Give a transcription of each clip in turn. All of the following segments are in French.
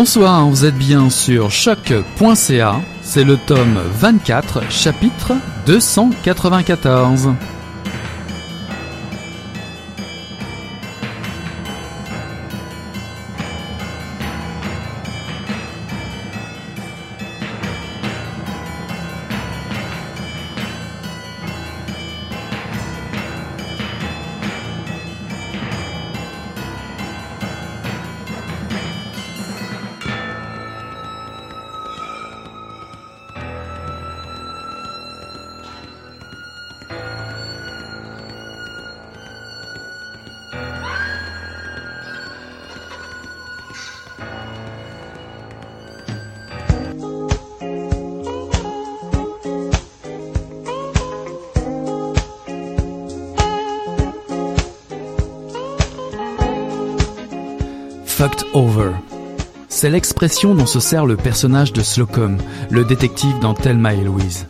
Bonsoir, vous êtes bien sur choc.ca, c'est le tome 24, chapitre 294. Dont se sert le personnage de Slocum, le détective dans Thelma et Louise.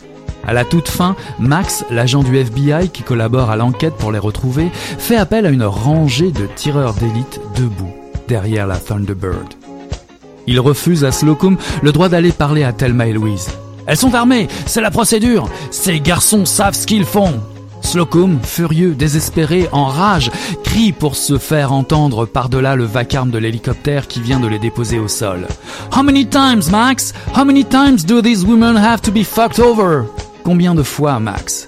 À la toute fin, Max, l'agent du FBI qui collabore à l'enquête pour les retrouver, fait appel à une rangée de tireurs d'élite debout derrière la Thunderbird. Il refuse à Slocum le droit d'aller parler à Thelma et Louise. Elles sont armées, c'est la procédure. Ces garçons savent ce qu'ils font. Slocum, furieux, désespéré, en rage, crie pour se faire entendre par-delà le vacarme de l'hélicoptère qui vient de les déposer au sol. How many times, Max? How many times do these women have to be fucked over? Combien de fois, Max?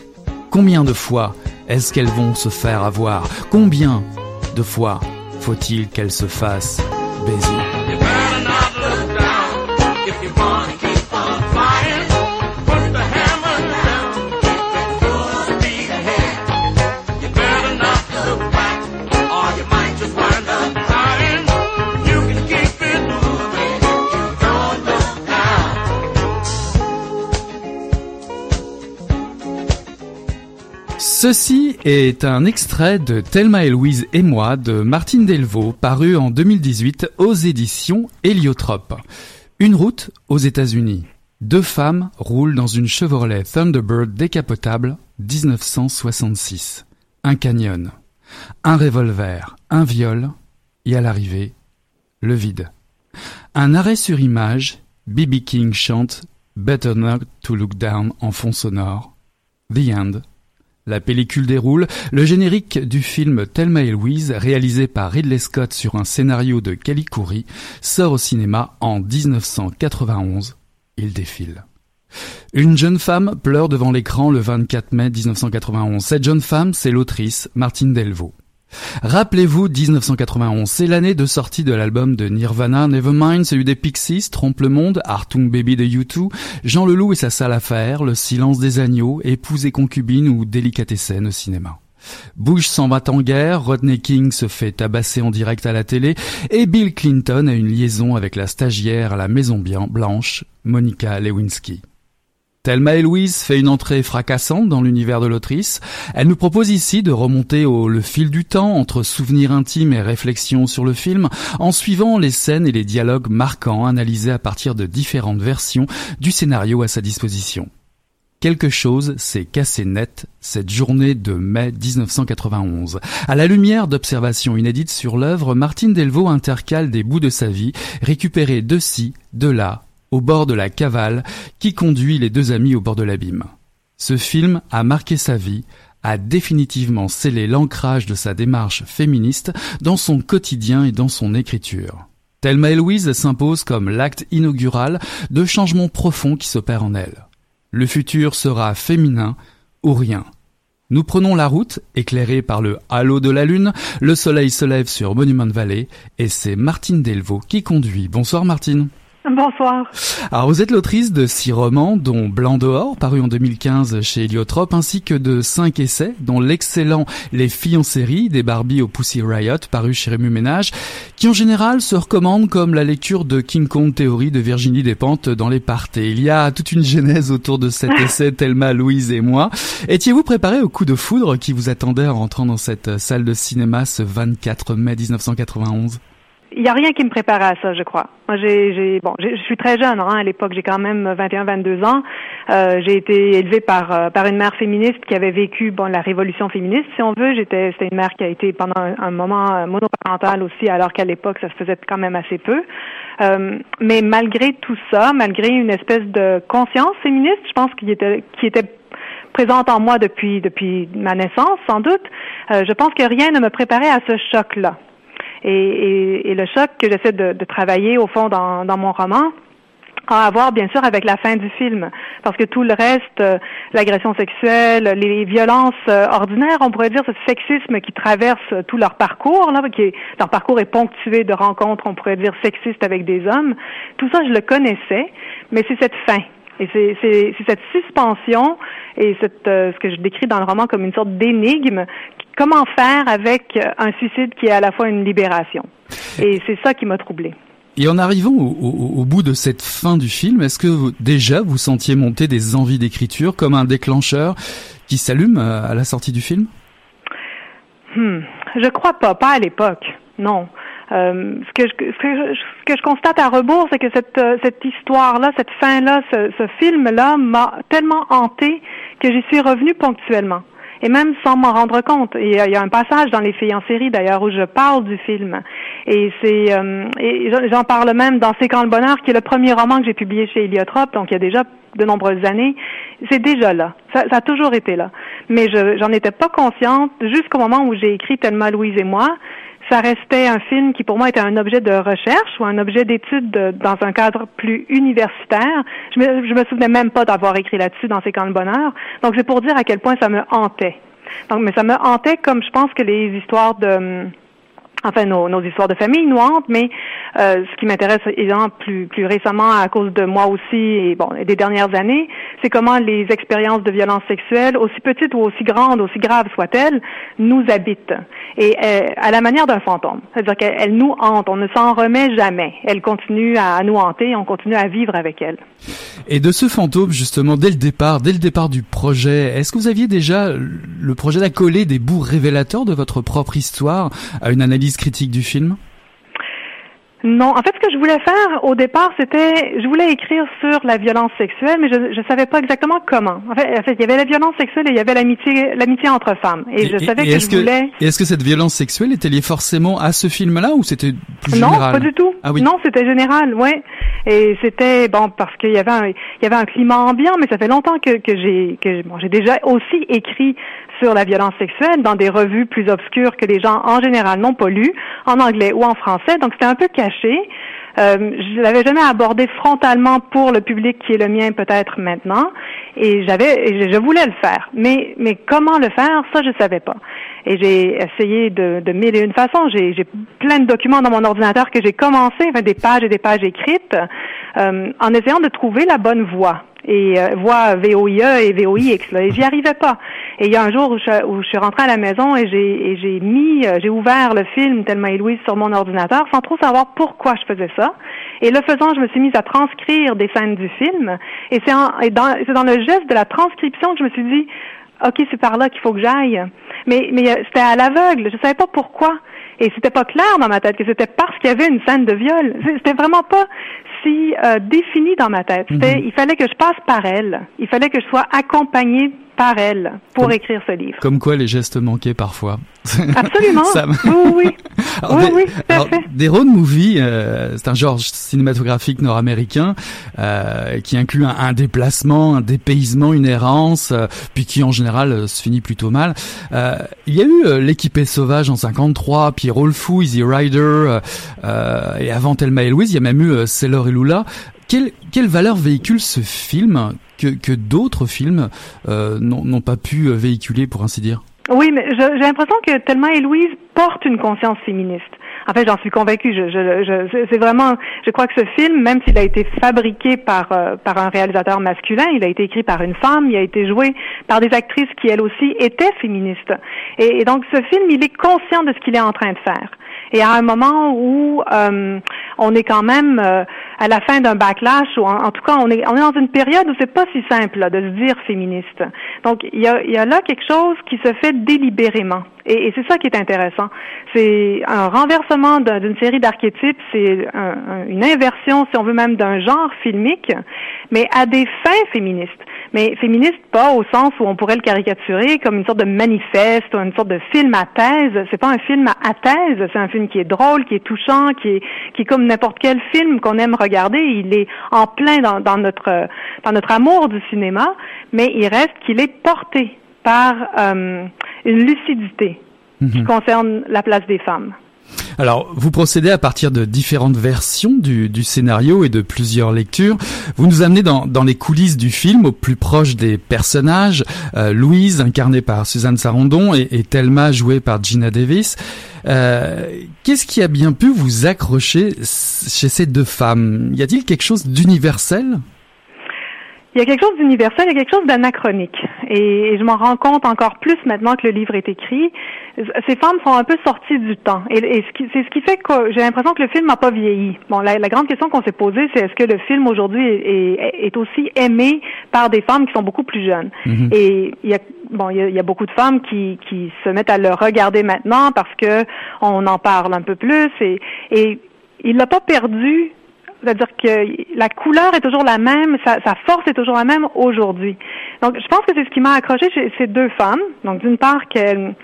Combien de fois est-ce qu'elles vont se faire avoir? Combien de fois faut-il qu'elles se fassent baiser? Ceci est un extrait de Thelma et Louise et moi de Martine Delvaux, paru en 2018 aux éditions Héliotrope. Une route aux États-Unis. Deux femmes roulent dans une Chevrolet Thunderbird décapotable 1966. Un canyon. Un revolver, un viol, et à l'arrivée, le vide. Un arrêt sur image, B.B. King chante Better Not to Look Down en fond sonore. The End. La pellicule déroule, le générique du film Thelma et Louise, réalisé par Ridley Scott sur un scénario de Kelly sort au cinéma en 1991. Il défile. Une jeune femme pleure devant l'écran le 24 mai 1991. Cette jeune femme, c'est l'autrice Martine Delvaux. Rappelez-vous 1991, c'est l'année de sortie de l'album de Nirvana, Nevermind, celui des Pixies, Trompe le Monde, Artung Baby de U2, Jean Leloup et sa sale affaire, Le silence des agneaux, Épouse et concubine ou Délicatessen au cinéma. Bush s'en va en guerre, Rodney King se fait tabasser en direct à la télé, et Bill Clinton a une liaison avec la stagiaire à la Maison Blanche, Monica Lewinsky. Thelma et Louise fait une entrée fracassante dans l'univers de l'autrice. Elle nous propose ici de remonter au le fil du temps entre souvenirs intimes et réflexions sur le film en suivant les scènes et les dialogues marquants analysés à partir de différentes versions du scénario à sa disposition. Quelque chose s'est cassé net cette journée de mai 1991. À la lumière d'observations inédites sur l'œuvre, Martine Delvaux intercale des bouts de sa vie, récupérés de ci, de là, au bord de la cavale qui conduit les deux amis au bord de l'abîme. Ce film a marqué sa vie, a définitivement scellé l'ancrage de sa démarche féministe dans son quotidien et dans son écriture. Thelma et Louise s'impose comme l'acte inaugural de changements profonds qui s'opèrent en elle. Le futur sera féminin ou rien. Nous prenons la route, éclairée par le halo de la lune, le soleil se lève sur Monument Valley, et c'est Martine Delvaux qui conduit. Bonsoir Martine. Bonsoir. Alors vous êtes l'autrice de six romans, dont Blanc dehors, paru en 2015 chez Heliotrope, ainsi que de cinq essais, dont l'excellent Les filles en série, des Barbie au Pussy Riot, paru chez Rému Ménage, qui en général se recommandent comme la lecture de King Kong Théorie de Virginie Despentes dans les parties. Il y a toute une genèse autour de cet essai, Thelma, Louise et moi. Étiez-vous préparé au coup de foudre qui vous attendait en rentrant dans cette salle de cinéma ce 24 mai 1991 Il n'y a rien qui me préparait à ça, je crois. Moi, j'ai, j'ai bon, je suis très jeune hein, à l'époque. J'ai quand même 21-22 ans. Euh, j'ai été élevée par euh, par une mère féministe qui avait vécu bon la révolution féministe, si on veut. J'étais, c'était une mère qui a été pendant un, moment euh, monoparentale aussi, alors qu'à l'époque ça se faisait quand même assez peu. Euh, mais malgré tout ça, malgré une espèce de conscience féministe, je pense qu'il était qui était présente en moi depuis depuis ma naissance, sans doute. Euh, je pense que rien ne me préparait à ce choc-là. Et, le choc que j'essaie de, travailler au fond dans, mon roman, a à voir bien sûr avec la fin du film, parce que tout le reste, euh, l'agression sexuelle, les violences euh, ordinaires, on pourrait dire ce sexisme qui traverse tout leur parcours, là, qui est, leur parcours est ponctué de rencontres, on pourrait dire sexistes avec des hommes. Tout ça, je le connaissais, mais c'est cette fin. Et c'est cette suspension et cette, euh, ce que je décris dans le roman comme une sorte d'énigme comment faire avec un suicide qui est à la fois une libération? Et c'est ça qui m'a troublée. Et en arrivant au, bout de cette fin du film, est-ce que déjà vous sentiez monter des envies d'écriture comme un déclencheur qui s'allume euh, à la sortie du film? Hmm, Je crois pas, pas à l'époque, non. Euh, ce, que je, ce, que je, constate à rebours, c'est que cette, euh, cette histoire-là, cette fin-là, ce, ce film-là m'a tellement hanté que j'y suis revenue ponctuellement et même sans m'en rendre compte. Et il y a un passage dans Les filles en série d'ailleurs où je parle du film. Et c'est euh, et j'en parle même dans C'est quand le bonheur, qui est le premier roman que j'ai publié chez Heliotrope, donc il y a déjà de nombreuses années. C'est déjà là. Ça, ça, a toujours été là. Mais je j'en étais pas consciente jusqu'au moment où j'ai écrit Tellement Louise et moi ça restait un film qui pour moi était un objet de recherche ou un objet d'étude dans un cadre plus universitaire. Je me, me souvenais même pas d'avoir écrit là-dessus dans ces camps de bonheur. Donc c'est pour dire à quel point ça me hantait. Donc, mais ça me hantait comme je pense que les histoires de enfin nos, nos, histoires de famille nous hantent, mais euh, ce qui m'intéresse évidemment plus, plus récemment à cause de moi aussi et bon des dernières années, c'est comment les expériences de violence sexuelle, aussi petites ou aussi grandes, aussi graves soient-elles, nous habitent. Et euh, à la manière d'un fantôme, c'est-à-dire qu'elles nous hantent, on ne s'en remet jamais, elles continuent à nous hanter, on continue à vivre avec elles. Et de ce fantôme justement dès le départ, dès le départ du projet, est-ce que vous aviez déjà le projet d'accoler des bouts révélateurs de votre propre histoire à une analyse critique du film? Non, en fait, ce que je voulais faire au départ, c'était, je voulais écrire sur la violence sexuelle, mais je ne savais pas exactement comment. En fait, il y avait la violence sexuelle et il y avait l'amitié, l'amitié entre femmes. Et, je savais que je voulais. Est-ce que cette violence sexuelle était liée forcément à ce film-là ou c'était plus non, général? Non, pas du tout. Ah oui. Non, c'était général, ouais. Et c'était bon parce qu'il y avait un, il y avait un climat ambiant, mais ça fait longtemps que, que j'ai que bon, j'ai déjà aussi écrit sur la violence sexuelle dans des revues plus obscures que les gens en général n'ont pas lues, en anglais ou en français. Donc c'était un peu caché. Euh, je l'avais jamais abordé frontalement pour le public qui est le mien peut-être maintenant, et j'avais, je voulais le faire, mais mais comment le faire, ça je savais pas. Et j'ai essayé de, de mille et une façons. J'ai, j'ai plein de documents dans mon ordinateur que j'ai commencé, enfin, des pages et des pages écrites, euh, en essayant de trouver la bonne voie et euh, voix VOIE et VOIX. Là, et j'y arrivais pas. Et il y a un jour où je, suis rentrée à la maison et j'ai, j'ai mis, euh, j'ai ouvert le film Thelma et Louise sur mon ordinateur sans trop savoir pourquoi je faisais ça. Et le faisant, je me suis mise à transcrire des scènes du film. Et c'est, dans, le geste de la transcription que je me suis dit, OK, c'est par là qu'il faut que j'aille. Mais, mais euh, c'était à l'aveugle. Je savais pas pourquoi. Et c'était pas clair dans ma tête que c'était parce qu'il y avait une scène de viol. C'était vraiment pas si euh, défini dans ma tête. Mhm. Il fallait que je passe par elle. Il fallait que je sois accompagnée par elle pour écrire ce livre. Comme quoi les gestes manquaient parfois. Absolument. Oui, oui. alors, oui, oui, alors, des road movies, euh, c'est un genre cinématographique nord-américain euh, qui inclut un, déplacement, un dépaysement, une errance, euh, puis qui en général euh, se finit plutôt mal. Euh, il y a eu l'équipée sauvage en 53, puis Roll Fou, Easy Rider, et avant Thelma et Louise, il y a même eu Sailor Lula. Quelle, quelle valeur véhicule ce film que, que d'autres films euh, n'ont pas pu euh, véhiculer, pour ainsi dire? Oui, mais j'ai l'impression que Thelma et Louise portent une conscience féministe. En fait, j'en suis convaincue. Je, je, je c'est vraiment, je crois que ce film, même s'il a été fabriqué par euh, par un réalisateur masculin, il a été écrit par une femme, il a été joué par des actrices qui elles aussi étaient féministes. Et, donc, ce film, il est conscient de ce qu'il est en train de faire. Et à un moment où euh, on est quand même euh, à la fin d'un backlash ou en, tout cas on est on est dans une période où c'est pas si simple là, de se dire féministe. Donc il y a, il y a là quelque chose qui se fait délibérément. Et, c'est ça qui est intéressant. C'est un renversement d'une série d'archétypes, c'est une inversion, si on veut même, d'un genre filmique, mais à des fins féministes. Mais féministe pas au sens où on pourrait le caricaturer comme une sorte de manifeste ou une sorte de film à thèse. C'est pas un film à thèse, c'est un film qui est drôle, qui est touchant, qui est comme n'importe quel film qu'on aime regarder. Il est en plein dans, dans notre dans notre amour du cinéma, mais il reste qu'il est porté par euh, une lucidité qui mhm. concerne la place des femmes. Alors, vous procédez à partir de différentes versions du, du scénario et de plusieurs lectures. Vous nous amenez dans, dans, les coulisses du film, au plus proche des personnages. Euh, Louise, incarnée par Suzanne Sarandon, et, et Thelma, jouée par Gina Davis. Euh, Qu'est-ce qui a bien pu vous accrocher chez ces deux femmes? Y a-t-il quelque chose d'universel? Il y a quelque chose d'universel, il y a quelque chose d'anachronique. Et, je m'en rends compte encore plus maintenant que le livre est écrit. Ces femmes sont un peu sorties du temps. Et, c'est ce qui fait que j'ai l'impression que le film n'a pas vieilli. Bon, la, grande question qu'on s'est posée, c'est est-ce que le film aujourd'hui est, aussi aimé par des femmes qui sont beaucoup plus jeunes? Mm-hmm. Et il y a bon, il y a, beaucoup de femmes qui, qui se mettent à le regarder maintenant parce que on en parle un peu plus et, et il l'a pas perdu c'est-à-dire que la couleur est toujours la même, sa, force est toujours la même aujourd'hui. Donc, je pense que c'est ce qui m'a accroché chez ces deux femmes. Donc, d'une part, qu'elles,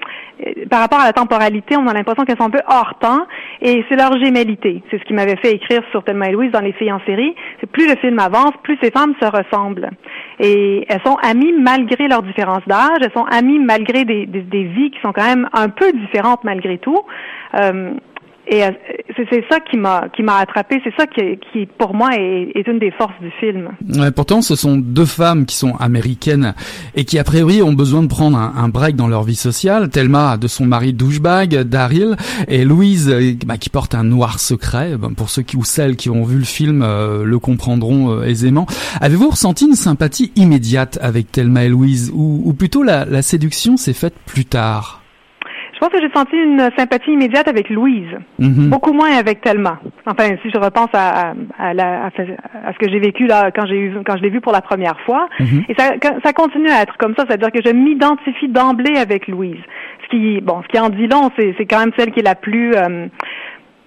par rapport à la temporalité, on a l'impression qu'elles sont un peu hors temps, et c'est leur gémellité. C'est ce qui m'avait fait écrire sur Thelma et Louise dans Les filles en série. C'est plus le film avance, plus ces femmes se ressemblent. Et elles sont amies malgré leur différence d'âge, elles sont amies malgré des, vies qui sont quand même un peu différentes malgré tout. Euh, et euh, c'est ça qui m'a qui m'a attrapé. C'est ça qui, qui pour moi est, est, une des forces du film. Ouais, pourtant, ce sont deux femmes qui sont américaines et qui a priori ont besoin de prendre un, un break dans leur vie sociale. Thelma de son mari douchebag Daryl et Louise euh, bah, qui porte un noir secret. pour ceux qui ou celles qui ont vu le film euh, le comprendront aisément. Avez-vous ressenti une sympathie immédiate avec Thelma et Louise ou, ou plutôt la, la séduction s'est faite plus tard? Je pense que j'ai senti une sympathie immédiate avec Louise, mhm. beaucoup moins avec Thelma. Enfin, si je repense à, à, à, à ce que j'ai vécu là quand j'ai eu quand je l'ai vu pour la première fois, mhm. et ça, ça continue à être comme ça, c'est-à-dire que je m'identifie d'emblée avec Louise. Ce qui, bon, ce qui en dit long, c'est, c'est quand même celle qui est la plus euh,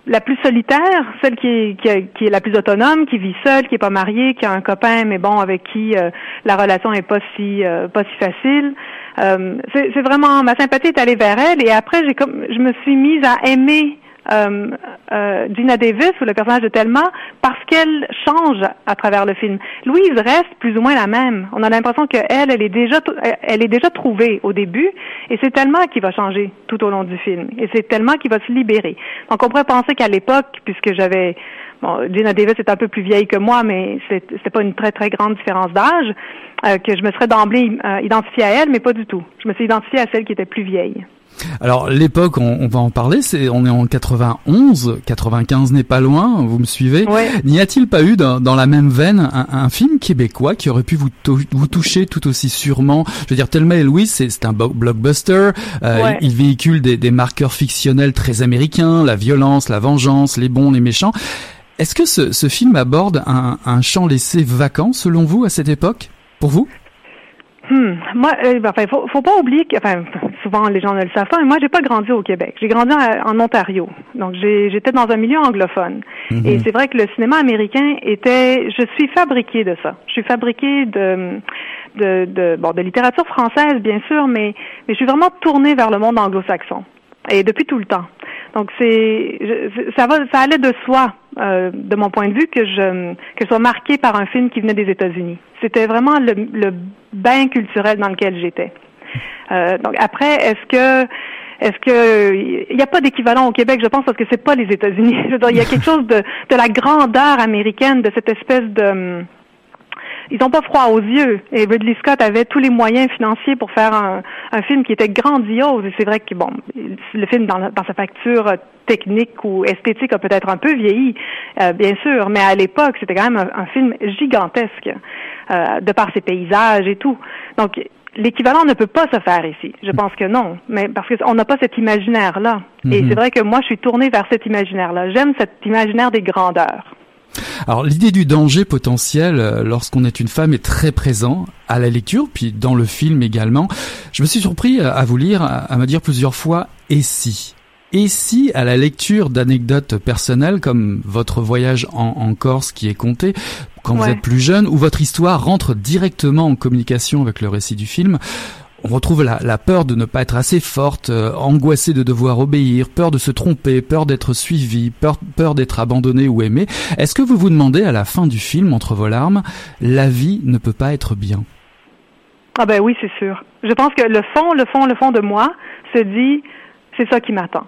la plus solitaire, celle qui est, qui, est la plus autonome, qui vit seule, qui est pas mariée, qui a un copain, mais bon, avec qui euh, la relation est pas si euh, pas si facile. Euh, c'est vraiment ma sympathie est allée vers elle et après j'ai comme je me suis mise à aimer euh, euh, Gina Davis ou le personnage de Thelma parce qu'elle change à travers le film. Louise reste plus ou moins la même. On a l'impression qu'elle, elle est déjà, elle est déjà trouvée au début, et c'est Thelma qui va changer tout au long du film. Et c'est Thelma qui va se libérer. Donc on pourrait penser qu'à l'époque, puisque j'avais Bon, Gina Davis est un peu plus vieille que moi, mais c'est pas une très très grande différence d'âge, euh, que je me serais d'emblée euh, identifiée à elle, mais pas du tout. Je me suis identifiée à celle qui était plus vieille. Alors l'époque, on, va en parler. C'est on est en 91, 95 n'est pas loin. Vous me suivez N'y a-t-il pas eu dans, la même veine un, film québécois qui aurait pu vous, vous toucher tout aussi sûrement? Je veux dire, Thelma et Louise, c'est un blockbuster. Euh, il, véhicule des, des marqueurs fictionnels très américains, la violence, la vengeance, les bons, les méchants. Est-ce que ce, ce, film aborde un, un, champ laissé vacant selon vous à cette époque? Pour vous? Hmm. Moi, euh, enfin, faut, faut pas oublier que, enfin, souvent les gens ne le savent pas, mais moi, j'ai pas grandi au Québec. J'ai grandi en, Ontario, donc j'étais dans un milieu anglophone. Mhm. Et c'est vrai que le cinéma américain était, je suis fabriquée de ça. Je suis fabriquée de, de, de bon, de littérature française, bien sûr, mais, mais je suis vraiment tournée vers le monde anglo-saxon. Et depuis tout le temps. Donc c'est ça va ça allait de soi euh, de mon point de vue que je que je sois marquée par un film qui venait des États-Unis. C'était vraiment le, le bain culturel dans lequel j'étais. Euh, donc après est-ce que est-ce que il n'y a pas d'équivalent au Québec, je pense, parce que c'est pas les États-Unis. il y a quelque chose de, de la grandeur américaine, de cette espèce de ils n'ont pas froid aux yeux. Et Ridley Scott avait tous les moyens financiers pour faire un, un film qui était grandiose. Et c'est vrai que bon, le film dans, dans sa facture technique ou esthétique a peut-être un peu vieilli, euh, bien sûr, mais à l'époque c'était quand même un, film gigantesque euh, de par ses paysages et tout. Donc l'équivalent ne peut pas se faire ici. Je pense que non, mais parce qu'on n'a pas cet imaginaire-là. Et mhm. c'est vrai que moi, je suis tournée vers cet imaginaire-là. J'aime cet imaginaire des grandeurs. Alors l'idée du danger potentiel euh, lorsqu'on est une femme est très présent à la lecture, puis dans le film également. Je me suis surpris à vous lire, à me dire plusieurs fois et si? Et si, à la lecture d'anecdotes personnelles, comme votre voyage en, Corse qui est compté quand vous êtes plus jeune, ou votre histoire rentre directement en communication avec le récit du film, on retrouve la, peur de ne pas être assez forte, euh, angoissée de devoir obéir, peur de se tromper, peur d'être suivi, peur, peur d'être abandonné ou aimé. Est-ce que vous vous demandez à la fin du film, entre vos larmes, la vie ne peut pas être bien? Ah ben oui, c'est sûr. Je pense que le fond, le fond, le fond de moi se dit, c'est ça qui m'attend.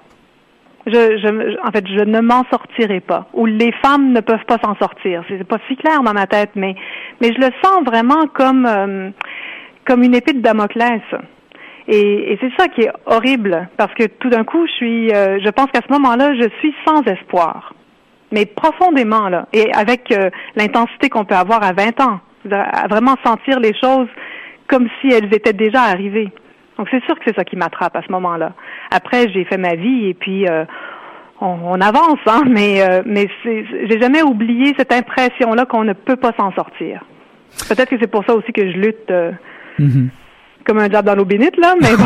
Je, je, en fait, je ne m'en sortirai pas. Ou les femmes ne peuvent pas s'en sortir. C'est pas si clair dans ma tête, mais mais je le sens vraiment comme euh, comme une épée de Damoclès. Et, c'est ça qui est horrible, parce que tout d'un coup, euh, je pense qu'à ce moment-là, je suis sans espoir, mais profondément là, et avec euh, l'intensité qu'on peut avoir à 20 ans, à vraiment sentir les choses comme si elles étaient déjà arrivées. Donc c'est sûr que c'est ça qui m'attrape à ce moment-là. Après, j'ai fait ma vie et puis euh, on, avance, hein, mais mais j'ai jamais oublié cette impression-là qu'on ne peut pas s'en sortir. Peut-être que c'est pour ça aussi que je lutte. Mm-hmm comme un diable dans l'eau bénite, là, mais bon.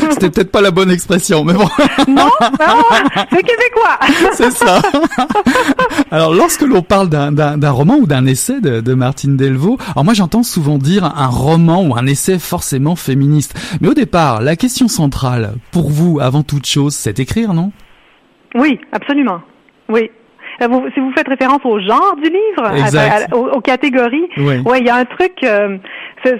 C'était peut-être pas la bonne expression, mais bon. non, non, c'est québécois. c'est ça. Alors, lorsque l'on parle d'un roman ou d'un essai de, de, Martine Delvaux, alors moi j'entends souvent dire un roman ou un essai forcément féministe. Mais au départ, la question centrale, pour vous, avant toute chose, c'est écrire, non? Oui, absolument. Oui, si vous faites référence au genre du livre, aux, catégories, oui. ouais, il y a un truc. Euh,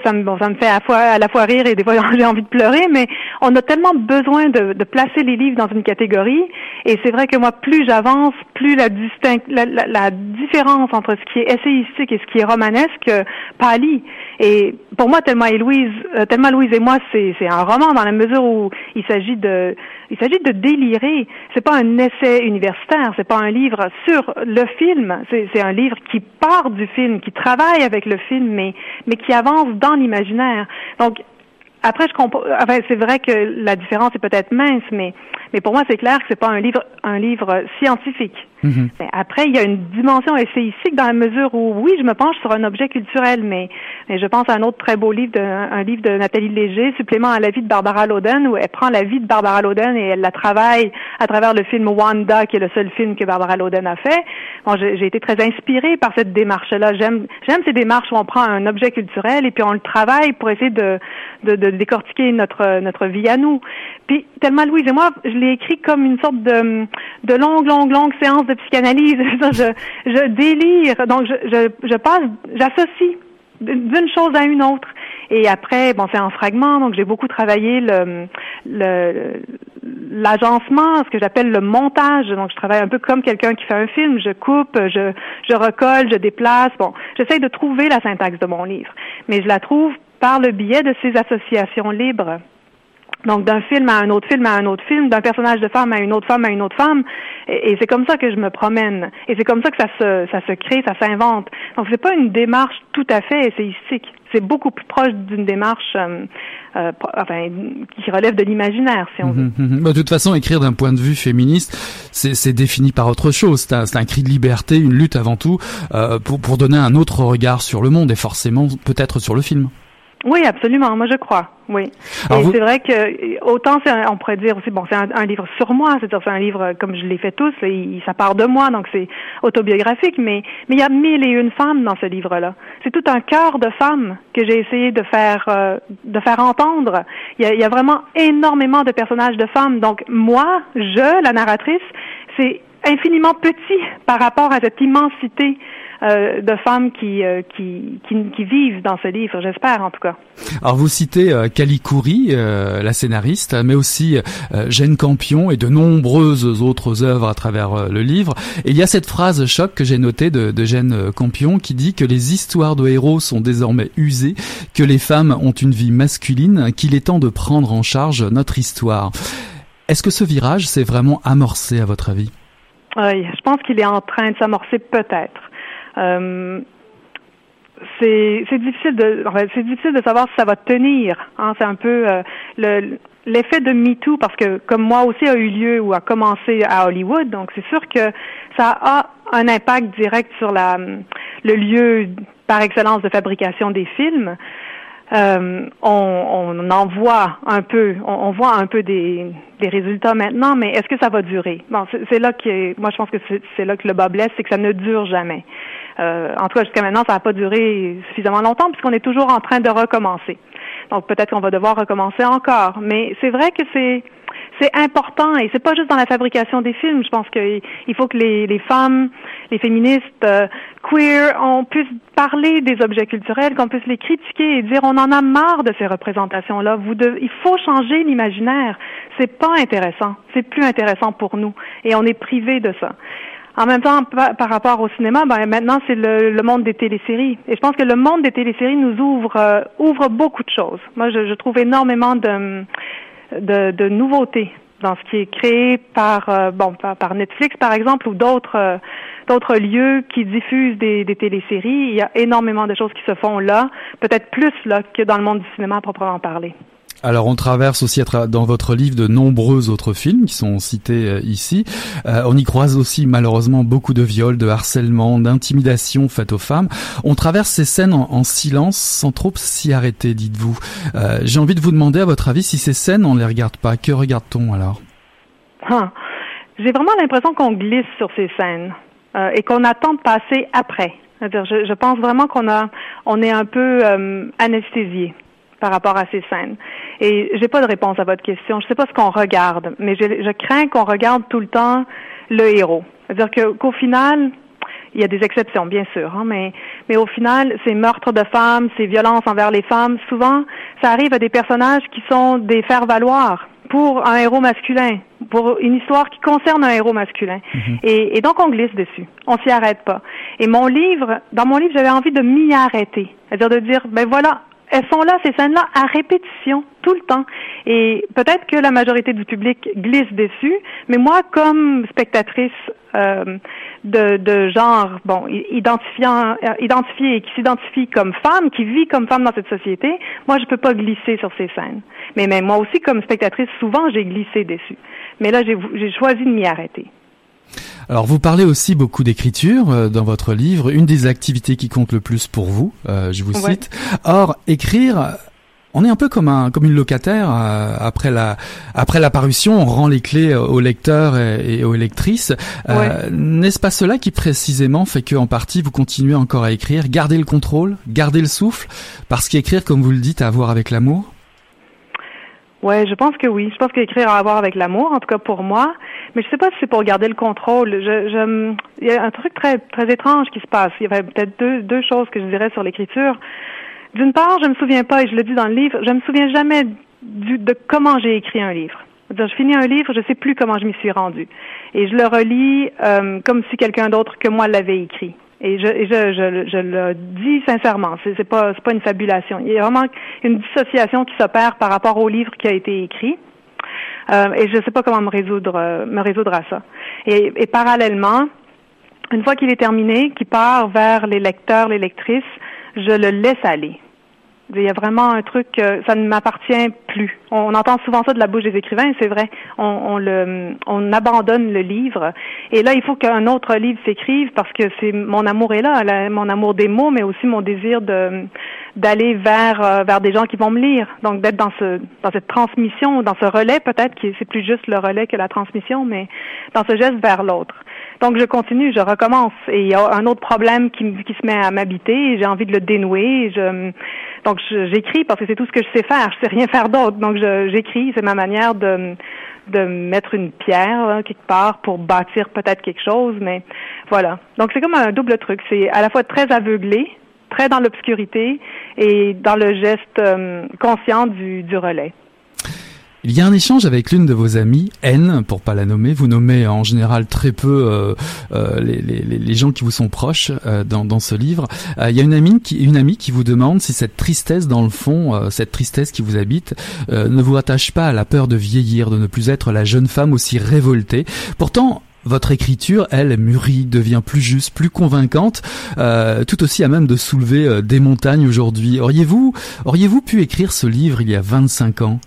ça, me, bon, ça me fait à, la fois, à la fois rire et des fois j'ai envie de pleurer, mais on a tellement besoin de, de placer les livres dans une catégorie. Et c'est vrai que moi, plus j'avance, plus la, distinct, la, la, la, différence entre ce qui est essayistique et ce qui est romanesque euh, pâlit. Et pour moi, et Louise, euh, Thelma Louise et moi, c'est un roman dans la mesure où il s'agit de, il s'agit de délirer. C'est pas un essai universitaire, c'est pas un livre sur le film. C'est un livre qui part du film, qui travaille avec le film, mais mais qui avance dans l'imaginaire. Donc, après, je comprends. Enfin, c'est vrai que la différence est peut-être mince, mais mais pour moi, c'est clair que c'est pas un livre un livre scientifique. Mhm. après, il y a une dimension essayistique dans la mesure où, oui, je me penche sur un objet culturel, mais, mais je pense à un autre très beau livre, de, un livre de Nathalie Léger, Supplément à la vie de Barbara Loden, où elle prend la vie de Barbara Loden et elle la travaille à travers le film Wanda, qui est le seul film que Barbara Loden a fait. Bon, j'ai été très inspirée par cette démarche-là. J'aime j'aime ces démarches où on prend un objet culturel et puis on le travaille pour essayer de, de, de décortiquer notre, notre vie à nous. Puis, tellement Louise et moi, je l'ai écrit comme une sorte de, de longue, longue, longue séance psychanalyse. je, délire. Donc, je, passe, j'associe d'une chose à une autre. Et après, bon, c'est en fragments, donc j'ai beaucoup travaillé l'agencement, ce que j'appelle le montage. Donc, je travaille un peu comme quelqu'un qui fait un film. Je coupe, je, je recolle, je déplace. Bon, j'essaye de trouver la syntaxe de mon livre, mais je la trouve par le biais de ces associations libres. Donc d'un film à un autre film à un autre film, d'un personnage de femme à une autre femme à une autre femme, et, c'est comme ça que je me promène, et c'est comme ça que ça se ça se crée, ça s'invente. Donc c'est pas une démarche tout à fait essayistique, c'est beaucoup plus proche d'une démarche euh, euh, enfin qui relève de l'imaginaire, si on veut. Mhm, mhm. Bah, de toute façon, écrire d'un point de vue féministe, c'est défini par autre chose. C'est un, un, cri de liberté, une lutte avant tout euh, pour pour donner un autre regard sur le monde et forcément peut-être sur le film. Oui, absolument. Moi, je crois. Oui. et c'est vrai que autant on pourrait dire aussi bon, c'est un, livre sur moi, c'est-à-dire c'est un livre comme je l'ai fait tous, il, ça part de moi, donc c'est autobiographique, mais mais il y a mille et une femmes dans ce livre-là. C'est tout un cœur de femmes que j'ai essayé de faire euh, de faire entendre. Il y, a, il y a vraiment énormément de personnages de femmes. Donc moi, je, la narratrice, c'est infiniment petit par rapport à cette immensité euh, de femmes qui, euh, qui, qui, qui, vivent dans ce livre, j'espère en tout cas. Alors vous citez euh, euh la scénariste, mais aussi Jeanne Campion et de nombreuses autres œuvres à travers le livre. Et il y a cette phrase choc que j'ai notée de, de Jeanne Campion qui dit que les histoires de héros sont désormais usées, que les femmes ont une vie masculine, qu'il est temps de prendre en charge notre histoire. Est-ce que ce virage s'est vraiment amorcé à votre avis? Oui, je pense qu'il est en train de s'amorcer peut-être. Euh, c'est difficile de c'est difficile de savoir si ça va tenir. Hein, c'est un peu euh, le l'effet de MeToo parce que comme moi aussi a eu lieu ou a commencé à Hollywood, donc c'est sûr que ça a un impact direct sur le lieu par excellence de fabrication des films. Euh, on, en voit un peu, on, voit un peu des, des, résultats maintenant, mais est-ce que ça va durer? Bon, c'est là que moi je pense que c'est là que le bas blesse, c'est que ça ne dure jamais. Euh, en tout cas, jusqu'à maintenant, ça n'a pas duré suffisamment longtemps puisqu'on est toujours en train de recommencer. Donc peut-être qu'on va devoir recommencer encore, mais c'est vrai que c'est c'est important et c'est pas juste dans la fabrication des films. Je pense qu'il faut que les, les, femmes, les féministes euh, queer, on puisse parler des objets culturels, qu'on puisse les critiquer et dire on en a marre de ces représentations-là. Vous il faut changer l'imaginaire. C'est pas intéressant. C'est plus intéressant pour nous et on est privé de ça. En même temps, par, rapport au cinéma, ben, maintenant c'est le, le, monde des téléséries. Et je pense que le monde des téléséries nous ouvre euh, ouvre beaucoup de choses. Moi, je, trouve énormément de de, de nouveautés dans ce qui est créé par euh, bon par, Netflix par exemple ou d'autres euh, d'autres lieux qui diffusent des, des téléséries. Il y a énormément de choses qui se font là, peut-être plus là que dans le monde du cinéma à proprement parler. Alors on traverse aussi dans votre livre de nombreux autres films qui sont cités euh, ici. Euh, on y croise aussi malheureusement beaucoup de viols, de harcèlement, d'intimidation faites aux femmes. On traverse ces scènes en, silence sans trop s'y arrêter, dites-vous. Euh, J'ai envie de vous demander à votre avis si ces scènes on ne les regarde pas. Que regarde-t-on alors? Ah, J'ai vraiment l'impression qu'on glisse sur ces scènes euh, et qu'on attend de passer après. Je, je pense vraiment qu'on a, on est un peu anesthésié par rapport à ces scènes. Et j'ai pas de réponse à votre question. Je sais pas ce qu'on regarde, mais je, je crains qu'on regarde tout le temps le héros. C'est-à-dire que, qu'au final, il y a des exceptions, bien sûr, hein, mais, mais au final, ces meurtres de femmes, ces violences envers les femmes, souvent, ça arrive à des personnages qui sont des faire-valoir pour un héros masculin, pour une histoire qui concerne un héros masculin. Mhm. et, et, donc, on glisse dessus. On s'y arrête pas. Et mon livre, dans mon livre, j'avais envie de m'y arrêter. C'est-à-dire de dire, ben voilà, elles sont là, ces scènes-là, à répétition, tout le temps. Et peut-être que la majorité du public glisse dessus, mais moi, comme spectatrice euh, de, de, genre, bon, identifiant, euh, identifiée et qui s'identifie comme femme, qui vit comme femme dans cette société, moi, je peux pas glisser sur ces scènes. Mais, mais moi aussi, comme spectatrice, souvent, j'ai glissé dessus. Mais là, j'ai choisi de m'y arrêter. Alors vous parlez aussi beaucoup d'écriture euh, dans votre livre, une des activités qui compte le plus pour vous, euh, je vous cite. Or, écrire, on est un peu comme un comme une locataire euh, après la après la parution, on rend les clés aux lecteurs et, aux lectrices. N'est-ce pas cela qui précisément fait que en partie vous continuez encore à écrire, garder le contrôle, garder le souffle, parce qu'écrire, comme vous le dites, a à voir avec l'amour? Ouais, je pense que oui. Je pense qu'écrire a à voir avec l'amour, en tout cas pour moi. Mais je sais pas si c'est pour garder le contrôle. Je, je, il y a un truc très très étrange qui se passe. Il y avait peut-être deux deux choses que je dirais sur l'écriture. D'une part, je me souviens pas, et je le dis dans le livre, je me souviens jamais du, de comment j'ai écrit un livre. je finis un livre, je sais plus comment je m'y suis rendu, et je le relis euh, comme si quelqu'un d'autre que moi l'avait écrit. Et je, je, je, je, le dis sincèrement, c'est, c'est pas pas une fabulation. Il y a vraiment une dissociation qui s'opère par rapport au livre qui a été écrit. Euh, et je ne sais pas comment me résoudre euh, me résoudre à ça. Et, et parallèlement, une fois qu'il est terminé, qu'il part vers les lecteurs, les lectrices, je le laisse aller. Il y a vraiment un truc, ça ne m'appartient plus. On, entend souvent ça de la bouche des écrivains, c'est vrai. On, abandonne le livre. Et là, il faut qu'un autre livre s'écrive parce que c'est mon amour est là, mon amour des mots, mais aussi mon désir d'aller vers euh, vers des gens qui vont me lire. Donc d'être dans dans cette transmission, dans ce relais peut-être qui c'est plus juste le relais que la transmission, mais dans ce geste vers l'autre. Donc je continue, je recommence et il y a un autre problème qui, qui se met à m'habiter j'ai envie de le dénouer. Je, donc j'écris parce que c'est tout ce que je sais faire. Je sais rien faire d'autre. Donc j'écris, c'est ma manière de de mettre une pierre quelque part pour bâtir peut-être quelque chose, mais voilà. Donc c'est comme un double truc. C'est à la fois très aveuglé, très dans l'obscurité et dans le geste euh, conscient du, du relais. Il y a un échange avec l'une de vos amies, N, pour pas la nommer. Vous nommez en général très peu euh, euh, les, gens qui vous sont proches euh, dans, ce livre. Euh, il y a une amie, qui, une amie qui vous demande si cette tristesse, dans le fond, euh, cette tristesse qui vous habite, ne vous attache pas à la peur de vieillir, de ne plus être la jeune femme aussi révoltée. Pourtant, votre écriture, elle, mûrit, devient plus juste, plus convaincante, euh, tout aussi à même de soulever des montagnes aujourd'hui. Auriez-vous, auriez-vous pu écrire ce livre il y a 25 ans?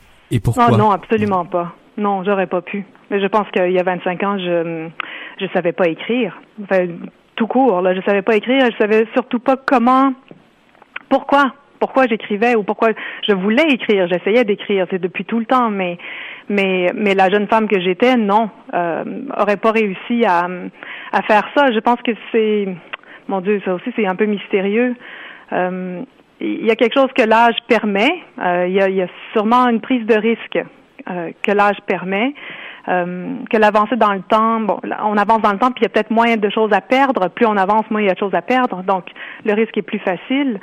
Non, non, absolument pas. Non, j'aurais pas pu. Mais je pense qu'il y a 25 ans, je je savais pas écrire. Enfin, tout court, là, je savais pas écrire. Je savais surtout pas comment, pourquoi, pourquoi j'écrivais ou pourquoi je voulais écrire. J'essayais d'écrire, c'est depuis tout le temps, mais mais mais la jeune femme que j'étais, non, euh, aurait pas réussi à à faire ça. Je pense que c'est, mon Dieu, ça aussi c'est un peu mystérieux. Euh, il y a quelque chose que l'âge permet. Euh, il, y a, il, y a, sûrement une prise de risque euh, que l'âge permet. Euh, que l'avancée dans le temps, bon, on avance dans le temps, puis il y a peut-être moins de choses à perdre. Plus on avance, moins il y a de choses à perdre. Donc, le risque est plus facile.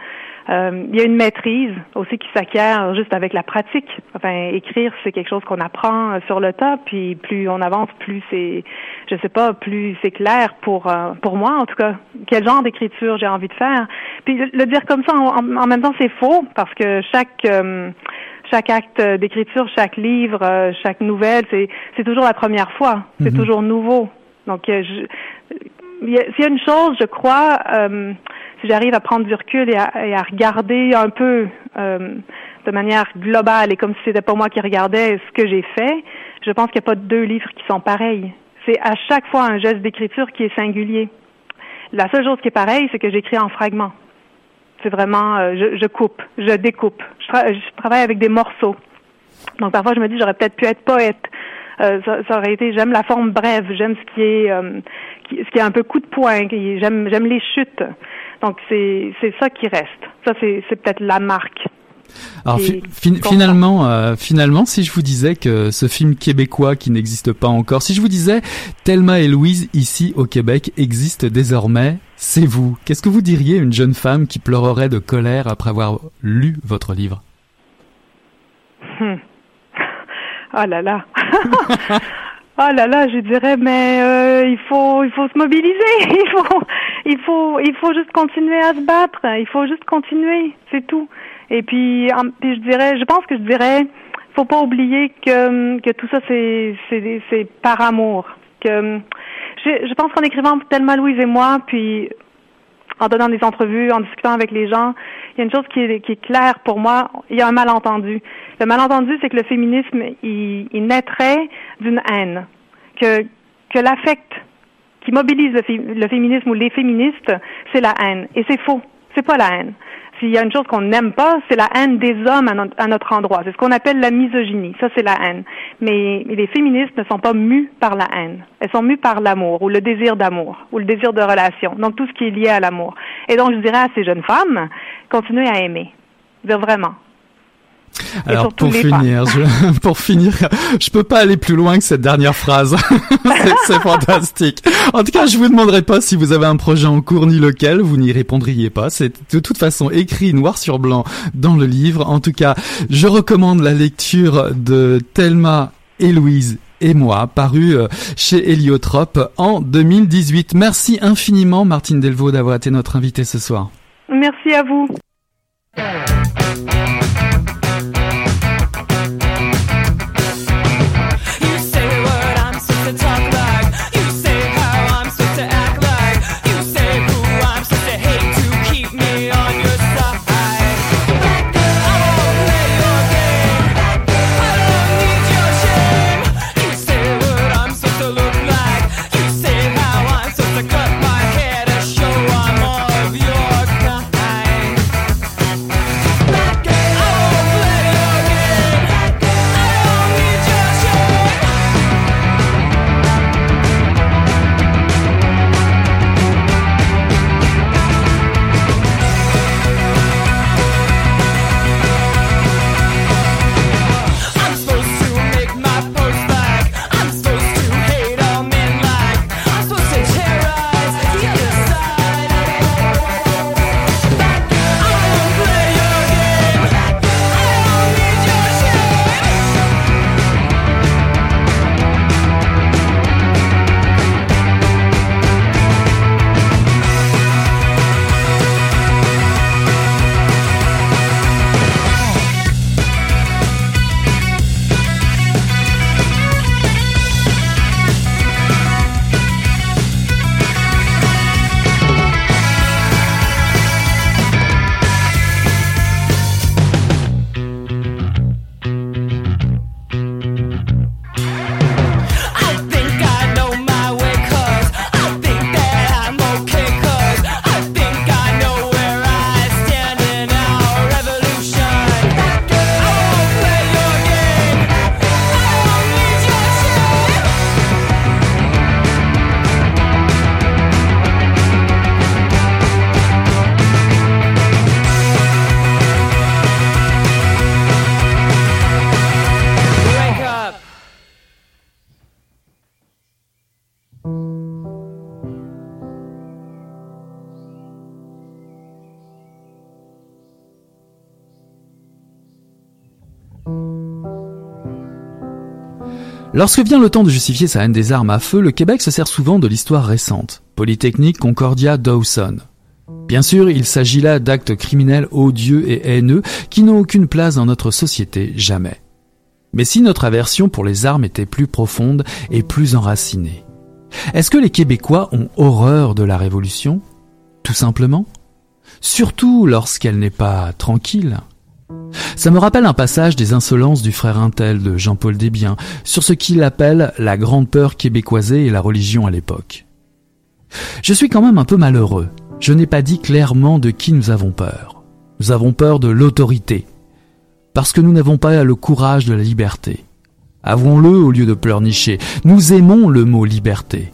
Euh, il y a une maîtrise aussi qui s'acquiert juste avec la pratique. Enfin, écrire, c'est quelque chose qu'on apprend sur le tas, puis plus on avance, plus c'est, je sais pas, plus c'est clair pour euh, pour moi en tout cas. Quel genre d'écriture j'ai envie de faire. Puis le, dire comme ça, en, en même temps, c'est faux parce que chaque euh, chaque acte d'écriture, chaque livre, euh, chaque nouvelle, c'est c'est toujours la première fois. C'est mhm. toujours nouveau. Donc, euh, s'il y a une chose, je crois, euh, si j'arrive à prendre du recul et à, regarder un peu euh, de manière globale et comme si c'était pas moi qui regardais ce que j'ai fait, je pense qu'il n'y a pas deux livres qui sont pareils. C'est à chaque fois un geste d'écriture qui est singulier. La seule chose qui est pareille, c'est que j'écris en fragments. C'est vraiment, euh, je, je, coupe, je découpe. Je, je, travaille avec des morceaux. Donc parfois, je me dis, j'aurais peut-être pu être poète. Euh, ça, ça, aurait été, j'aime la forme brève, j'aime ce qui est, euh, qui, ce qui est un peu coup de poing, j'aime, j'aime les chutes. Donc c'est, c'est ça qui reste. Ça, c'est, c'est peut-être la marque. Alors finalement, euh, finalement, si je vous disais que ce film québécois qui n'existe pas encore, si je vous disais Thelma et Louise ici au Québec existe désormais, c'est vous. Qu'est-ce que vous diriez à une jeune femme qui pleurerait de colère après avoir lu votre livre? Hmm. Oh là là. oh là là, je dirais, mais euh, il faut, il faut se mobiliser. Il faut, il faut, il faut juste continuer à se battre. Il faut juste continuer, c'est tout. Et puis, je dirais, je pense que je dirais, faut pas oublier que que tout ça c'est c'est c'est par amour. Que je, je pense qu'en écrivant tellement Louise et moi, puis en donnant des entrevues, en discutant avec les gens, il y a une chose qui est, qui est claire pour moi. Il y a un malentendu. Le malentendu, c'est que le féminisme, il, naîtrait d'une haine, que que l'affect qui mobilise le, le féminisme ou les féministes, c'est la haine. Et c'est faux. C'est pas la haine s'il y a une chose qu'on n'aime pas, c'est la haine des hommes à notre, endroit. C'est ce qu'on appelle la misogynie. Ça, c'est la haine. Mais, les féministes ne sont pas mues par la haine. Elles sont mues par l'amour ou le désir d'amour ou le désir de relation. Donc, tout ce qui est lié à l'amour. Et donc, je dirais à ces jeunes femmes, continuez à aimer. Vraiment. Alors pour finir, je, pour finir, je peux pas aller plus loin que cette dernière phrase. c'est fantastique. En tout cas, je vous demanderai pas si vous avez un projet en cours ni lequel, vous n'y répondriez pas. C'est de toute façon écrit noir sur blanc dans le livre. En tout cas, je recommande la lecture de Thelma et Louise et moi, paru euh, chez Héliotrope en 2018. Merci infiniment, Martine Delvaux, d'avoir été notre invitée ce soir. Merci à vous. Lorsque vient le temps de justifier sa haine des armes à feu, le Québec se sert souvent de l'histoire récente. Polytechnique, Concordia, Dawson. Bien sûr, il s'agit là d'actes criminels odieux et haineux qui n'ont aucune place dans notre société, jamais. Mais si notre aversion pour les armes était plus profonde et plus enracinée Est-ce que les Québécois ont horreur de la Révolution? Tout simplement? Surtout lorsqu'elle n'est pas tranquille ça me rappelle un passage des insolences du frère Intel de Jean-Paul Desbiens sur ce qu'il appelle la grande peur québécoisée et la religion à l'époque. Je suis quand même un peu malheureux. Je n'ai pas dit clairement de qui nous avons peur. Nous avons peur de l'autorité. Parce que nous n'avons pas le courage de la liberté. Avouons-le au lieu de pleurnicher. Nous aimons le mot liberté.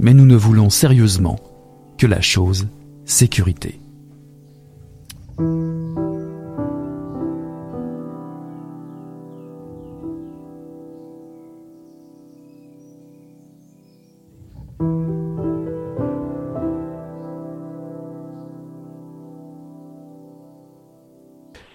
Mais nous ne voulons sérieusement que la chose sécurité.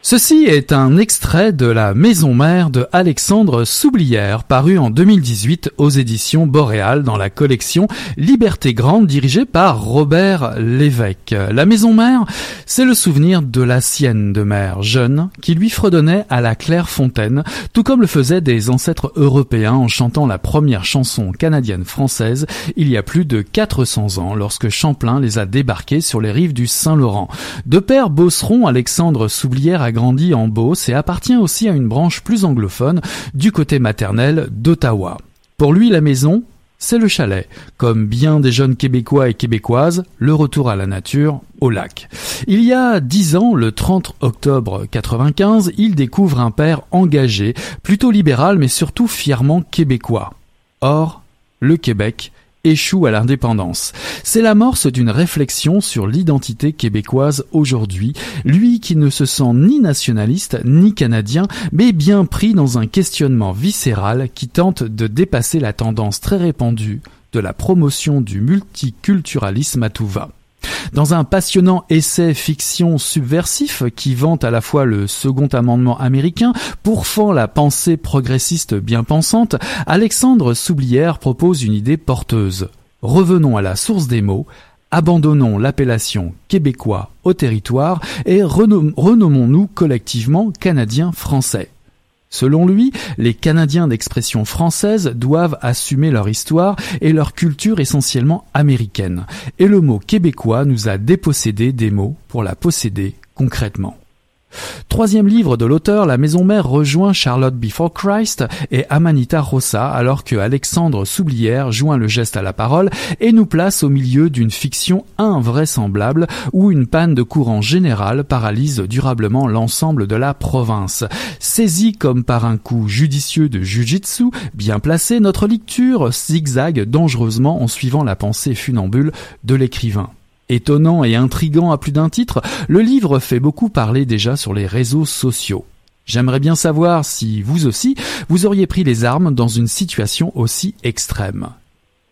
Ceci est un extrait de La Maison Mère de Alexandre Soublière, paru en 2018 aux éditions Boréal dans la collection Liberté Grande dirigée par Robert Lévesque. La Maison Mère, c'est le souvenir de la sienne de mère jeune qui lui fredonnait à la claire fontaine, tout comme le faisaient des ancêtres européens en chantant la première chanson canadienne-française il y a plus de 400 ans lorsque Champlain les a débarqués sur les rives du Saint-Laurent. De père Bosseron, Alexandre Soublière grandi en Beauce et appartient aussi à une branche plus anglophone du côté maternel d'Ottawa. Pour lui, la maison, c'est le chalet. Comme bien des jeunes Québécois et Québécoises, le retour à la nature, au lac. Il y a dix ans, le 30 octobre 95, il découvre un père engagé, plutôt libéral mais surtout fièrement québécois. Or, le Québec échoue à l'indépendance. C'est l'amorce d'une réflexion sur l'identité québécoise aujourd'hui, lui qui ne se sent ni nationaliste ni canadien, mais bien pris dans un questionnement viscéral qui tente de dépasser la tendance très répandue de la promotion du multiculturalisme à tout va. Dans un passionnant essai fiction subversif qui vante à la fois le second amendement américain, pourfend la pensée progressiste bien pensante, Alexandre Soublière propose une idée porteuse. Revenons à la source des mots, abandonnons l'appellation québécois au territoire et renommons-nous collectivement canadiens-français. Selon lui, les Canadiens d'expression française doivent assumer leur histoire et leur culture essentiellement américaine. Et le mot québécois nous a dépossédé des mots pour la posséder concrètement. Troisième livre de l'auteur, la maison mère rejoint Charlotte Before Christ et Amanita Rossa alors que Alexandre Soublière joint le geste à la parole et nous place au milieu d'une fiction invraisemblable où une panne de courant général paralyse durablement l'ensemble de la province. Saisi comme par un coup judicieux de jujitsu, bien placé, notre lecture zigzague dangereusement en suivant la pensée funambule de l'écrivain. Étonnant et intrigant à plus d'un titre, le livre fait beaucoup parler déjà sur les réseaux sociaux. J'aimerais bien savoir si vous aussi, vous auriez pris les armes dans une situation aussi extrême.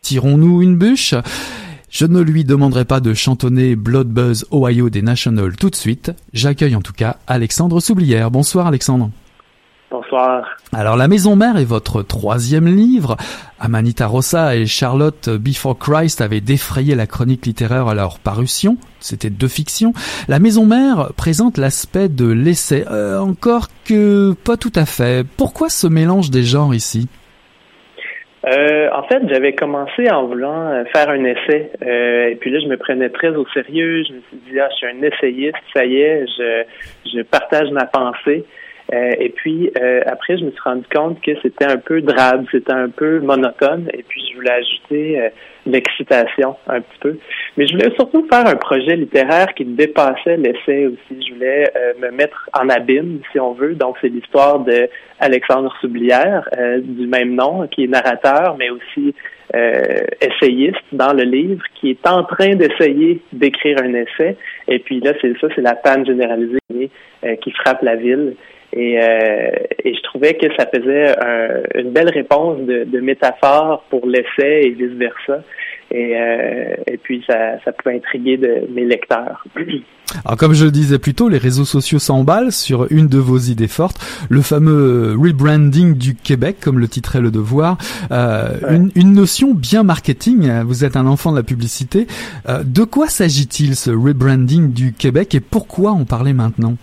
Tirons-nous une bûche? Je ne lui demanderai pas de chantonner Blood Buzz Ohio des National tout de suite. J'accueille en tout cas Alexandre Soublière. Bonsoir Alexandre. Bonsoir. Alors La Maison Mère est votre troisième livre. Amanita Rossa et Charlotte Before Christ avaient défrayé la chronique littéraire à leur parution. C'était deux fictions. La Maison Mère présente l'aspect de l'essai, euh, encore que pas tout à fait. Pourquoi ce mélange des genres ici? Euh, en fait, j'avais commencé en voulant faire un essai. Euh, et puis là, je me prenais très au sérieux. Je me suis dit, ah, je suis un essayiste, ça y est, je, je partage ma pensée. Euh, et puis euh, après, je me suis rendu compte que c'était un peu drabe, c'était un peu monotone. Et puis je voulais ajouter euh, l'excitation un petit peu. Mais je voulais surtout faire un projet littéraire qui dépassait l'essai aussi. Je voulais me mettre en abîme, si on veut. Donc c'est l'histoire de Alexandre Soublière, du même nom, qui est narrateur, mais aussi essayiste dans le livre, qui est en train d'essayer d'écrire un essai. Et puis là, c'est ça, c'est la panne généralisée qui frappe la ville. Et, euh, et, je trouvais que ça faisait une belle réponse de, de métaphore pour l'essai et vice-versa. et, et puis ça, ça peut intriguer de, mes lecteurs. Alors comme je le disais plus tôt, les réseaux sociaux s'emballent sur une de vos idées fortes, le fameux rebranding du Québec, comme le titrait le Devoir, euh, une, une, notion bien marketing. Vous êtes un enfant de la publicité. Euh, de quoi s'agit-il ce rebranding du Québec et pourquoi en parler maintenant?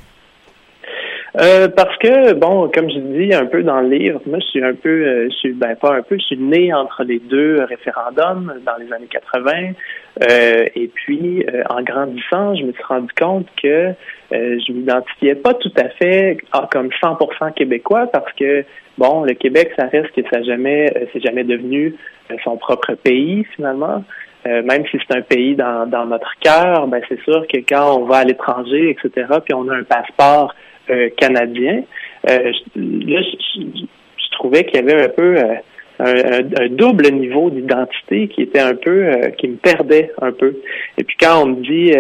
Euh, parce que, bon, comme je dis un peu dans le livre, moi, je suis un peu, euh, je suis, ben, pas un peu, je suis né entre les deux référendums dans les années 80. Euh, et puis, euh, en grandissant, je me suis rendu compte que je m'identifiais pas tout à fait comme 100% québécois parce que, bon, le Québec, ça reste que ça jamais, c'est jamais devenu son propre pays, finalement. même si c'est un pays dans, dans notre cœur, ben c'est sûr que quand on va à l'étranger, etc., puis on a un passeport euh, canadien. Euh, là, je, trouvais qu'il y avait un peu euh, un, double niveau d'identité qui était un peu qui me perdait un peu. Et puis quand on me dit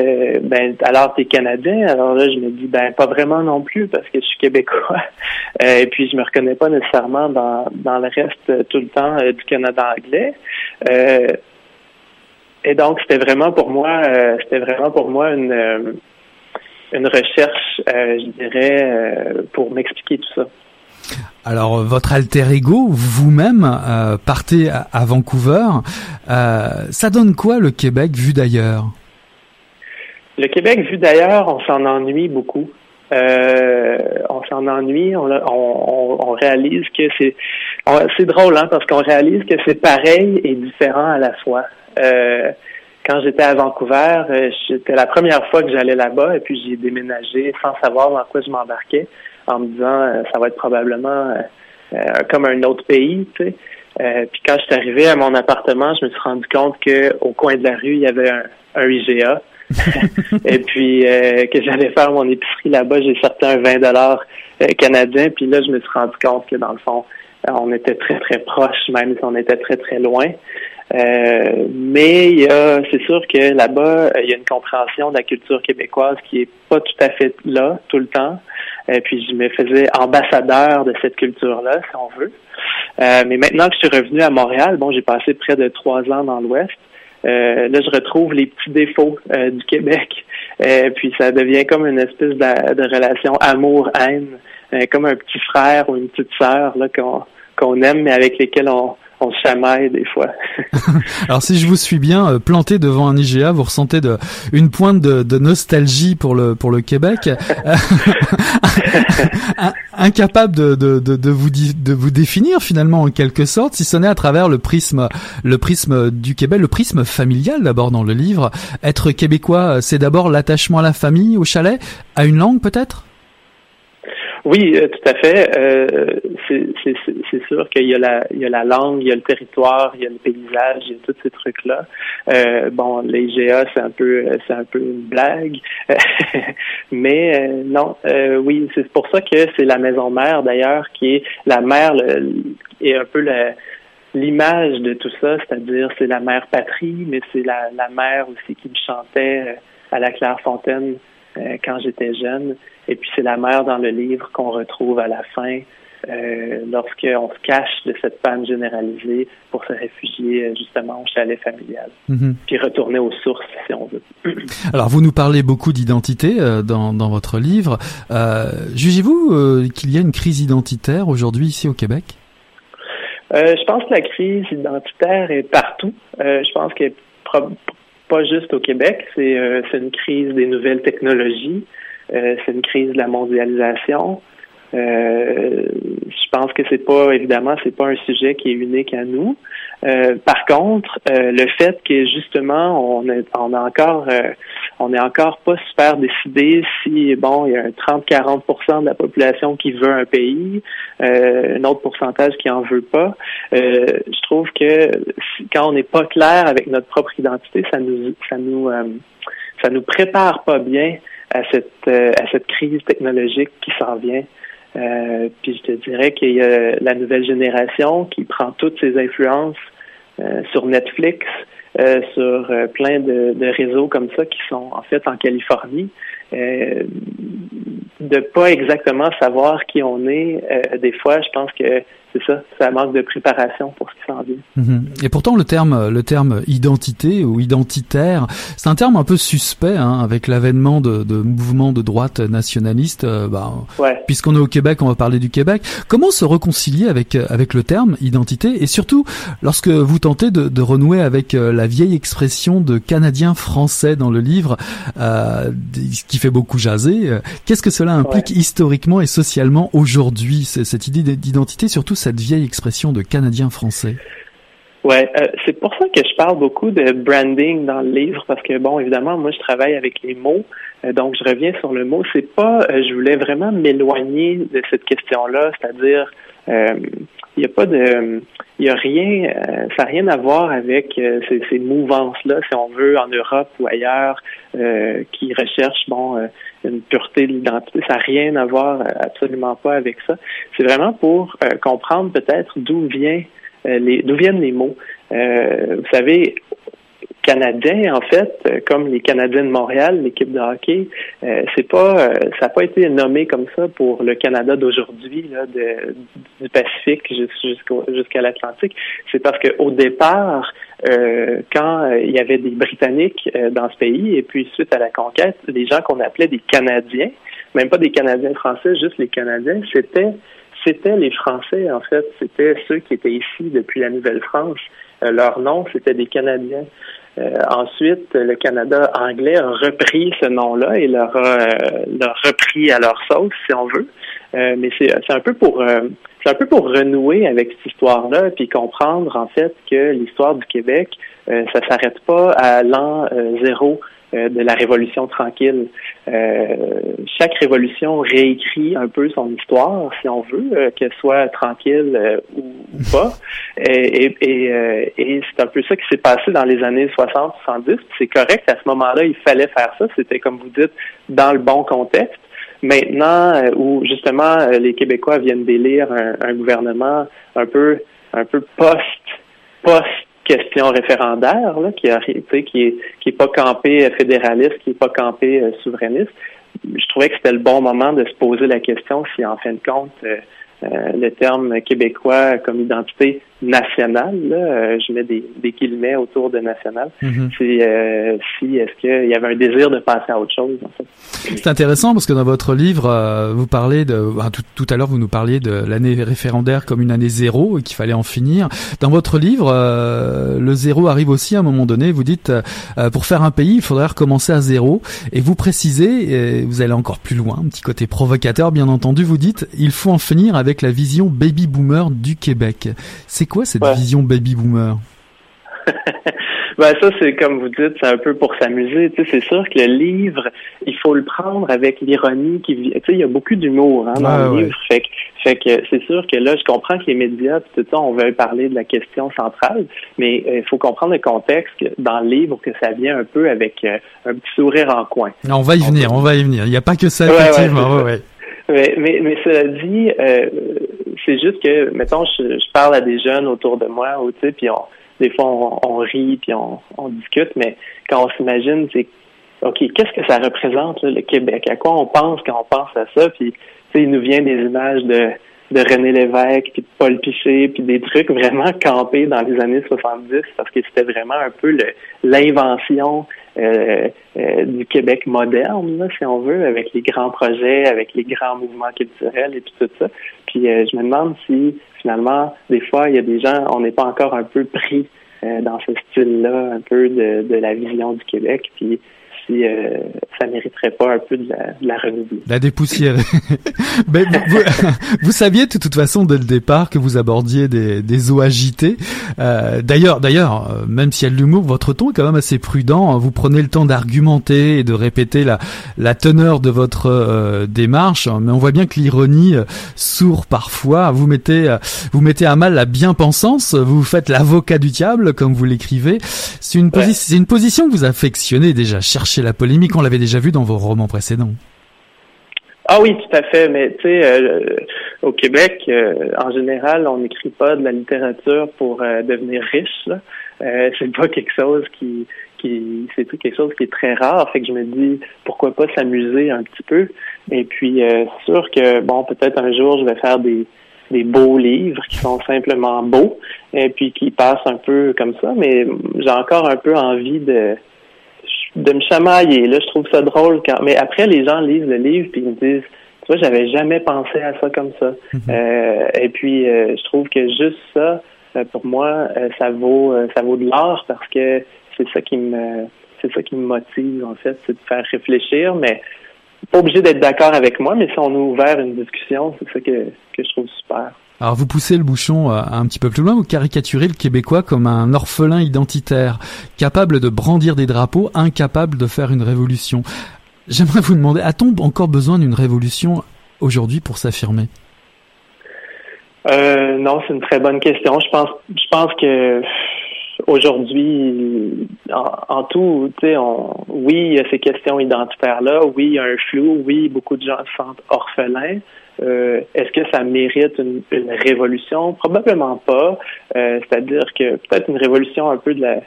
ben alors t'es canadien, alors là je me dis ben pas vraiment non plus parce que je suis québécois. et puis je me reconnais pas nécessairement dans dans le reste tout le temps du Canada anglais. et donc c'était vraiment pour moi c'était vraiment pour moi une une recherche, euh, je dirais, euh, pour m'expliquer tout ça. Alors, votre alter ego, vous-même, euh, partez à, Vancouver. ça donne quoi le Québec vu d'ailleurs? Le Québec vu d'ailleurs, on s'en ennuie beaucoup. on s'en ennuie, on, on, on, réalise que c'est c'est drôle hein, parce qu'on réalise que c'est pareil et différent à la fois. Euh, quand j'étais à Vancouver, euh, c'était la première fois que j'allais là-bas et puis j'ai déménagé sans savoir dans quoi je m'embarquais en me disant euh, ça va être probablement euh, comme un autre pays, tu sais. puis quand je suis arrivé à mon appartement, je me suis rendu compte que au coin de la rue, il y avait un, un IGA. et puis que j'allais faire mon épicerie là-bas, j'ai sorti un 20 dollars canadien, puis là je me suis rendu compte que dans le fond, on était très très proches, même si on était très très loin. Euh, mais il y a, c'est sûr que là-bas, il y a une compréhension de la culture québécoise qui est pas tout à fait là tout le temps. Et puis je me faisais ambassadeur de cette culture-là, si on veut. Euh, mais maintenant que je suis revenu à Montréal, bon, j'ai passé près de trois ans dans l'Ouest. Euh, là, je retrouve les petits défauts du Québec. Puis ça devient comme une espèce de, de relation amour-haine, comme un petit frère ou une petite sœur là qu'on qu'on aime, mais avec lesquels on on chamaille des fois. Alors si je vous suis bien, euh, planté devant un IGA, vous ressentez de, une pointe de, de nostalgie pour le pour le Québec, incapable de, de, de, vous de vous définir finalement en quelque sorte, si ce n'est à travers le prisme le prisme du Québec, le prisme familial d'abord dans le livre. Être québécois, c'est d'abord l'attachement à la famille, au chalet, à une langue peut-être? Oui, euh, tout à fait. Euh, c'est sûr qu'il y a la il y a la langue, il y a le territoire, il y a le paysage, il y a tous ces trucs-là. Euh, bon, les GA, c'est un peu c'est un peu une blague. Mais euh, non, oui, c'est pour ça que c'est la maison mère d'ailleurs qui est la mère est un peu l'image de tout ça, c'est-à-dire c'est la mère patrie, mais c'est la, la mère aussi qui me chantait à la Clairefontaine quand j'étais jeune. Et puis c'est la mère dans le livre qu'on retrouve à la fin euh, lorsqu'on se cache de cette panne généralisée pour se réfugier euh, justement au chalet familial, mm-hmm. puis retourner aux sources si on veut. Alors vous nous parlez beaucoup d'identité euh, dans, dans votre livre. Euh, Jugez-vous qu'il y a une crise identitaire aujourd'hui ici au Québec? Je pense que la crise identitaire est partout. je pense qu'elle n'est pas juste au Québec, c'est une crise des nouvelles technologies. Euh, c'est une crise de la mondialisation. Euh, je pense que c'est pas évidemment c'est pas un sujet qui est unique à nous. Euh, par contre, euh, le fait que justement on est on a encore euh, on est encore pas super décidé si bon il y a un 30-40% de la population qui veut un pays, un autre pourcentage qui en veut pas. je trouve que quand on n'est pas clair avec notre propre identité, ça nous ça nous ça nous prépare pas bien à cette, euh, à cette crise technologique qui s'en vient. Euh, puis je te dirais qu'il y a la nouvelle génération qui prend toutes ses influences euh, sur Netflix, sur plein de, de, réseaux comme ça qui sont en fait en Californie. De pas exactement savoir qui on est, des fois, je pense que c'est ça, ça manque de préparation pour ce qui s'en vient. Mhm. Et pourtant le terme, le terme identité ou identitaire, c'est un terme un peu suspect hein, avec l'avènement de, de, mouvements de droite nationalistes. Euh, bah, Puisqu'on est au Québec, on va parler du Québec. Comment se réconcilier avec avec le terme identité? Et surtout lorsque vous tentez de, de renouer avec euh, la vieille expression de Canadien français dans le livre, euh, qui fait beaucoup jaser. Euh, qu'est-ce que cela implique historiquement et socialement aujourd'hui, cette idée d'identité, surtout cette vieille expression de Canadien français Ouais, euh, c'est pour ça que je parle beaucoup de branding dans le livre parce que bon, évidemment, moi je travaille avec les mots, euh, donc je reviens sur le mot. C'est pas, euh, je voulais vraiment m'éloigner de cette question-là, c'est-à-dire, il n'y a pas de, il y a rien, ça n'a rien à voir avec ces, ces mouvances-là, si on veut, en Europe ou ailleurs, qui recherchent bon une pureté de l'identité. Ça n'a rien à voir, absolument pas avec ça. C'est vraiment pour comprendre peut-être d'où euh, viennent les mots. Euh, vous savez, Canadiens, en fait, euh, comme les Canadiens de Montréal, l'équipe de hockey, c'est pas, ça n'a pas été nommé comme ça pour le Canada d'aujourd'hui, du Pacifique jusqu'à l'Atlantique. C'est parce qu'au départ, quand il y avait des Britanniques dans ce pays, et puis suite à la conquête, les gens qu'on appelait des Canadiens, même pas des Canadiens français, juste les Canadiens, c'était c'était les Français, en fait. C'était ceux qui étaient ici depuis la Nouvelle-France. Euh, leur nom, c'était des Canadiens. Euh, ensuite, le Canada anglais a repris ce nom-là et leur euh, repris à leur sauce, si on veut. mais c'est un peu pour c'est un peu pour renouer avec cette histoire-là, puis comprendre en fait que l'histoire du Québec, ça s'arrête pas à l'an zéro euh, de la Révolution tranquille. Euh, chaque révolution réécrit un peu son histoire, si on veut, euh, qu'elle soit tranquille ou, pas. Et, et, et c'est un peu ça qui s'est passé dans les années 60-70. C'est correct, à ce moment-là, il fallait faire ça. C'était, comme vous dites, dans le bon contexte. Maintenant, où justement les Québécois viennent d'élire un, un gouvernement un peu un peu post post question référendaire, là, qui, a, qui est qui est pas campé fédéraliste, qui est pas campé euh, souverainiste. Je trouvais que c'était le bon moment de se poser la question si, en fin de compte, euh, euh, le terme québécois comme identité nationale, là, euh, je mets des, des guillemets autour de national, mhm. c'est euh, si est-ce qu'il y avait un désir de passer à autre chose. En fait? C'est intéressant parce que dans votre livre, vous parlez de tout, tout, à l'heure vous nous parliez de l'année référendaire comme une année zéro et qu'il fallait en finir. Dans votre livre, le zéro arrive aussi à un moment donné. Vous dites pour faire un pays, il faudrait recommencer à zéro et vous précisez, et vous allez encore plus loin, un petit côté provocateur bien entendu. Vous dites il faut en finir avec avec la vision baby boomer du Québec. C'est quoi cette vision baby boomer? Ben ça, c'est comme vous dites, c'est un peu pour s'amuser. Tu sais, c'est sûr que le livre, il faut le prendre avec l'ironie qui Tu sais, il y a beaucoup d'humour hein, dans le livre. Fait que, fait que c'est sûr que là, je comprends que les médias, tout ça, on veut parler de la question centrale, mais euh, il faut comprendre le contexte dans le livre que ça vient un peu avec euh, un petit sourire en coin. On va y venir, on va y venir. Il n'y a pas que ça, effectivement. Ouais, mais, mais, mais, cela dit, euh, c'est juste que, mettons, je, parle à des jeunes autour de moi, tu sais, puis on, des fois on, rit, puis on, on, discute, mais quand on s'imagine, c'est OK, qu'est-ce que ça représente le Québec? À quoi on pense quand on pense à ça? Puis, tu sais, il nous vient des images de de René Lévesque, puis de Paul Piché, puis des trucs vraiment campés dans les années 70, parce que c'était vraiment un peu l'invention euh, euh, du Québec moderne, là, si on veut, avec les grands projets, avec les grands mouvements culturels et puis tout ça. Puis euh, je me demande si finalement, des fois, il y a des gens, on n'est pas encore un peu pris dans ce style-là, un peu de, de la vision du Québec. Puis si euh, ça mériterait pas un peu de la, de la renouveler. La dépoussière. Vous, vous, saviez de toute façon dès le départ que vous abordiez des, des eaux agitées. Euh, d'ailleurs, d'ailleurs, euh, même s'il y a de l'humour, votre ton est quand même assez prudent. Vous prenez le temps d'argumenter et de répéter la, la teneur de votre euh, démarche, mais on voit bien que l'ironie sourd parfois. Vous mettez, vous mettez à mal la bien-pensance. Vous faites l'avocat du diable, comme vous l'écrivez. C'est une, position que vous affectionnez déjà. Cherchez la polémique. On l'avait déjà vu dans vos romans précédents. Ah oui, tout à fait. Mais tu sais, euh, au Québec, euh, en général, on n'écrit pas de la littérature pour euh, devenir riche. C'est pas quelque chose qui, qui, c'est quelque chose qui est très rare. Fait que je me dis, pourquoi pas s'amuser un petit peu? Et puis, sûr que bon, peut-être un jour, je vais faire des beaux livres qui sont simplement beaux et puis qui passent un peu comme ça, mais j'ai encore un peu envie de de me chamailler. Là, je trouve ça drôle quand. Mais après, les gens lisent le livre puis ils me disent, tu vois, j'avais jamais pensé à ça comme ça. Mhm. euh, et puis, euh, je trouve que juste ça, euh, pour moi, euh, ça vaut ça vaut de l'art parce que c'est ça qui me c'est ça qui me motive en fait, c'est de faire réfléchir, mais pas obligé d'être d'accord avec moi, mais si on a ouvert une discussion, c'est ça que, que je trouve super. Alors vous poussez le bouchon euh, un petit peu plus loin, vous caricaturez le Québécois comme un orphelin identitaire, capable de brandir des drapeaux, incapable de faire une révolution. J'aimerais vous demander, a-t-on encore besoin d'une révolution aujourd'hui pour s'affirmer? Euh, Non, c'est une très bonne question. Je pense, je pense que aujourd'hui, en, tout, tu sais, oui, il y a ces questions identitaires-là, oui, il y a un flou, oui, beaucoup de gens se sentent orphelins. Euh, est-ce que ça mérite une, révolution? Probablement pas. Euh, c'est-à-dire que peut-être une révolution un peu de la...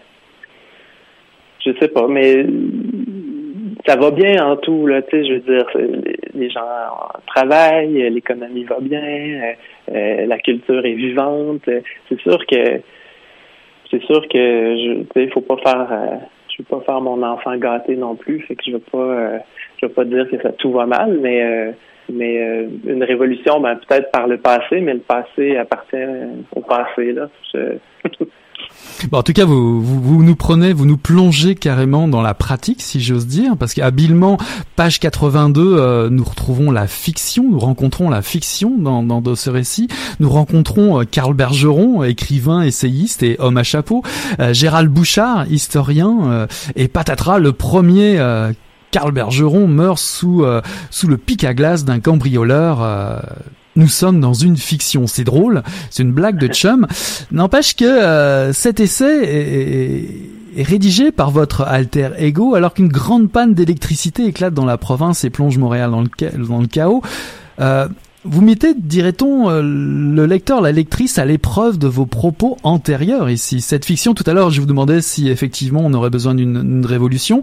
Je sais pas, mais ça va bien en tout, là, tu sais, je veux dire, les gens travaillent, l'économie va bien, euh, la culture est vivante. C'est sûr que c'est sûr que je, sais, faut pas faire, je veux pas faire mon enfant gâté non plus, fait que je veux pas, je veux pas dire que ça tout va mal, mais euh, mais une révolution, ben peut-être par le passé, mais le passé appartient au passé là. Bon, en tout cas, vous, vous, nous prenez, vous nous plongez carrément dans la pratique, si j'ose dire, parce qu'habilement, page 82, euh, nous retrouvons la fiction, nous rencontrons la fiction dans, dans, ce récit. Nous rencontrons euh, Karl Bergeron, écrivain, essayiste et homme à chapeau, euh, Gérald Bouchard, historien, et patatras, le premier Karl Bergeron meurt sous sous le pic à glace d'un cambrioleur nous sommes dans une fiction. C'est drôle, c'est une blague de chum. N'empêche que euh, cet essai est, rédigé par votre alter ego alors qu'une grande panne d'électricité éclate dans la province et plonge Montréal dans le, dans le chaos. Euh, vous mettez, dirait-on, euh, le lecteur, la lectrice à l'épreuve de vos propos antérieurs ici. Cette fiction, tout à l'heure, je vous demandais si effectivement on aurait besoin d'une révolution.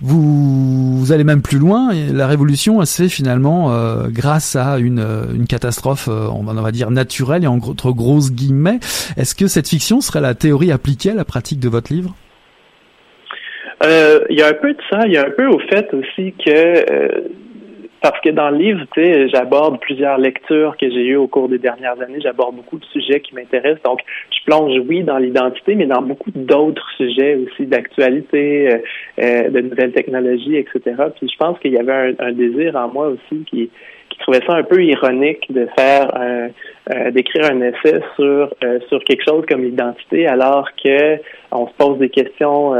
Vous, allez même plus loin. la révolution, elle se fait finalement euh, grâce à une, une catastrophe, euh, on va dire naturelle et entre grosses guillemets. Est-ce que cette fiction serait la théorie appliquée à la pratique de votre livre? Il y a un peu de ça. Il y a un peu au fait aussi que parce que dans le livre, tu sais, j'aborde plusieurs lectures que j'ai eues au cours des dernières années. J'aborde beaucoup de sujets qui m'intéressent. Donc, je plonge, oui, dans l'identité, mais dans beaucoup d'autres sujets aussi d'actualité, euh, euh, de nouvelles technologies, etc. Puis je pense qu'il y avait un, désir en moi aussi qui, qui trouvait ça un peu ironique de faire un, euh, d'écrire un essai sur sur quelque chose comme l'identité, alors que on se pose des questions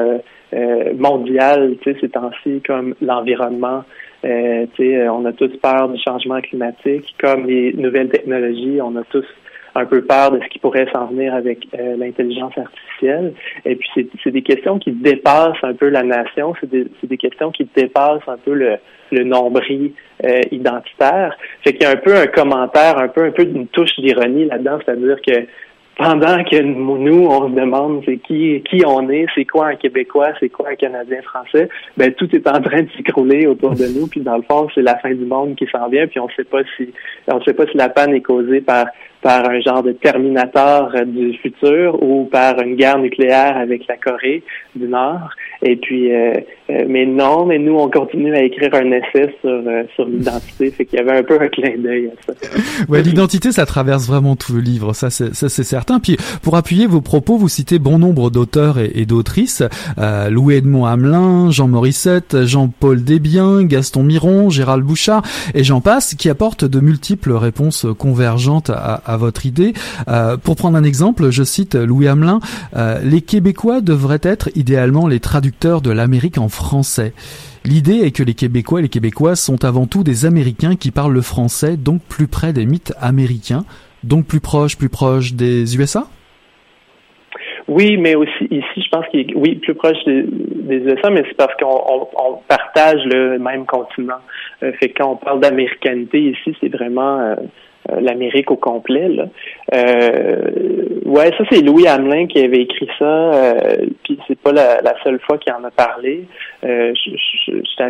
mondiales, tu sais, ces temps-ci, comme l'environnement. Euh, euh, on a tous peur du changement climatique, comme les nouvelles technologies, on a tous un peu peur de ce qui pourrait s'en venir avec euh, l'intelligence artificielle. Et puis, c'est des questions qui dépassent un peu la nation, c'est des, des, questions qui dépassent un peu le, le nombril euh, identitaire. Fait qu'il y a un peu un commentaire, un peu un peu d'une touche d'ironie là-dedans, c'est-à-dire que pendant que nous, on se demande c'est qui, qui on est, c'est quoi un Québécois, c'est quoi un Canadien français, ben tout est en train de s'écrouler autour de nous, puis dans le fond, c'est la fin du monde qui s'en vient, puis on sait pas si on sait pas si la panne est causée par par un genre de terminator du futur ou par une guerre nucléaire avec la Corée du Nord. Et puis, euh, euh, mais non, mais nous, on continue à écrire un essai sur, euh, sur l'identité. Fait qu'il y avait un peu un clin d'œil à ça. Ouais, l'identité, ça traverse vraiment tout le livre. Ça, c'est, ça, c'est certain. Puis, pour appuyer vos propos, vous citez bon nombre d'auteurs et, et d'autrices. Louis-Edmond Hamelin, Jean Morissette, Jean-Paul Desbiens, Gaston Miron, Gérald Bouchard et j'en passe, qui apportent de multiples réponses convergentes à, à votre idée. pour prendre un exemple, je cite Louis Hamelin, les Québécois devraient être idéalement les traducteurs de l'Amérique en français. L'idée est que les Québécois et les Québécoises sont avant tout des Américains qui parlent le français, donc plus près des mythes américains, donc plus proche, plus proche des USA oui, mais aussi ici, je pense qu'il est oui plus proche des, USA, mais c'est parce qu'on partage le même continent. Euh, fait quand on parle d'américanité ici, c'est vraiment euh, euh, l'Amérique au complet. Là. Euh, ouais, ça c'est Louis Hamelin qui avait écrit ça, euh, puis c'est pas la, seule fois qu'il en a parlé. Euh, je, je, suis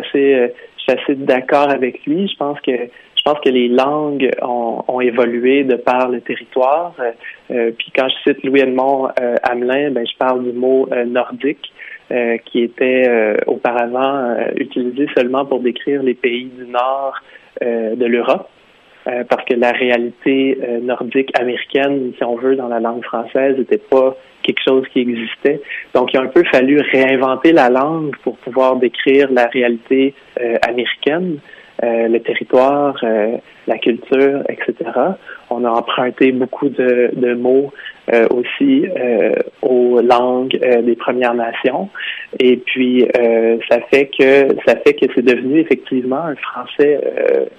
assez, d'accord avec lui. Je pense que je pense que les langues ont, ont évolué de par le territoire. puis quand je cite Louis Edmond Hamelin, ben, je parle du mot nordique. qui était auparavant utilisé seulement pour décrire les pays du nord de l'Europe. Euh, parce que la réalité euh, nordique américaine, si on veut, dans la langue française, n'était pas quelque chose qui existait. Donc, il a un peu fallu réinventer la langue pour pouvoir décrire la réalité euh, américaine, le territoire, la culture, etc. On a emprunté beaucoup de, de mots aussi aux langues des Premières Nations, et puis ça fait que ça fait que c'est devenu effectivement un français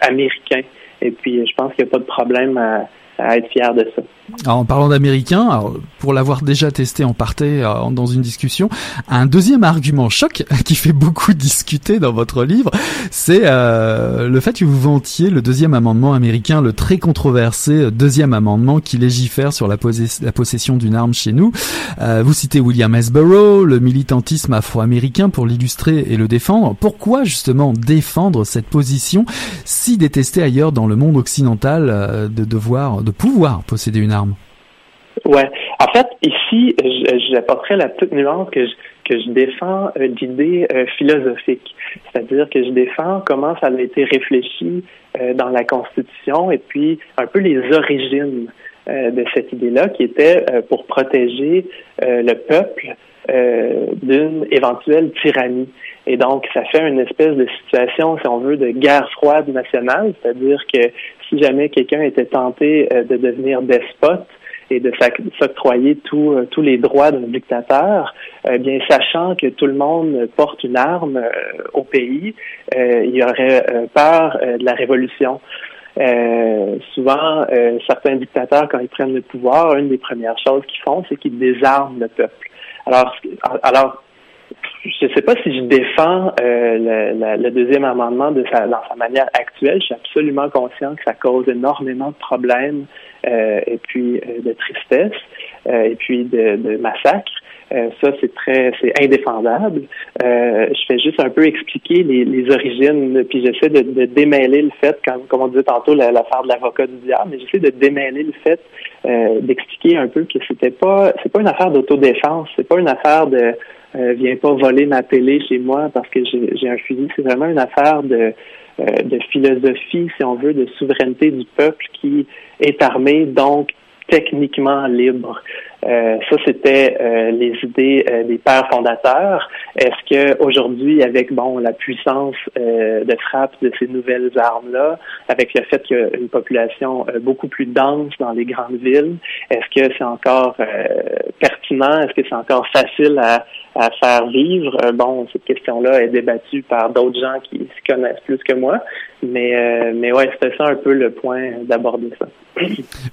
américain. Et puis, je pense qu'il n'y a pas de problème à, à être fier de ça. En parlant d'américain, pour l'avoir déjà testé en parté euh, dans une discussion, un deuxième argument choc qui fait beaucoup discuter dans votre livre, c'est euh, le fait que vous vantiez le deuxième amendement américain, le très controversé deuxième amendement qui légifère sur la, la possession d'une arme chez nous. Euh, vous citez William Hesborough, le militantisme afro-américain pour l'illustrer et le défendre. Pourquoi justement défendre cette position si détestée ailleurs dans le monde occidental de devoir de pouvoir posséder une arme. Ouais. En fait, ici, j'apporterai la petite nuance que je, que je défends euh, d'idées euh, philosophiques. C'est-à-dire que je défends comment ça a été réfléchi euh, dans la Constitution et puis un peu les origines de cette idée-là qui était pour protéger le peuple d'une éventuelle tyrannie. Et donc, ça fait une espèce de situation, si on veut, de guerre froide nationale, c'est-à-dire que si jamais quelqu'un était tenté euh, de devenir despote et de s'octroyer euh, tous les droits d'un dictateur, eh bien sachant que tout le monde porte une arme euh, au pays, il y aurait peur de la révolution. souvent, certains dictateurs, quand ils prennent le pouvoir, une des premières choses qu'ils font, c'est qu'ils désarment le peuple. Alors, alors je ne sais pas si je défends euh, le, deuxième amendement de sa, dans sa manière actuelle. Je suis absolument conscient que ça cause énormément de problèmes euh, et puis euh, de tristesse et puis de, de massacres. ça, c'est très, c'est indéfendable. je fais juste un peu expliquer les, origines, puis j'essaie de, de, démêler le fait, comme, comme on disait tantôt, l'affaire de l'avocat du diable, mais j'essaie de démêler le fait, d'expliquer un peu que c'était pas, c'est pas une affaire d'autodéfense, c'est pas une affaire de euh, viens pas voler ma télé chez moi parce que j'ai un fusil. C'est vraiment une affaire de, euh, de philosophie, si on veut, de souveraineté du peuple qui est armé, donc techniquement libre. Euh, ça, c'était euh, les idées euh, des pères fondateurs. Est-ce que aujourd'hui, avec bon la puissance de frappe de ces nouvelles armes-là, avec le fait qu'il y a une population beaucoup plus dense dans les grandes villes, est-ce que c'est encore pertinent? Est-ce que c'est encore facile à, à faire vivre? Bon, cette question-là est débattue par d'autres gens qui se connaissent plus que moi, mais mais ouais, c'était ça un peu le point d'aborder ça.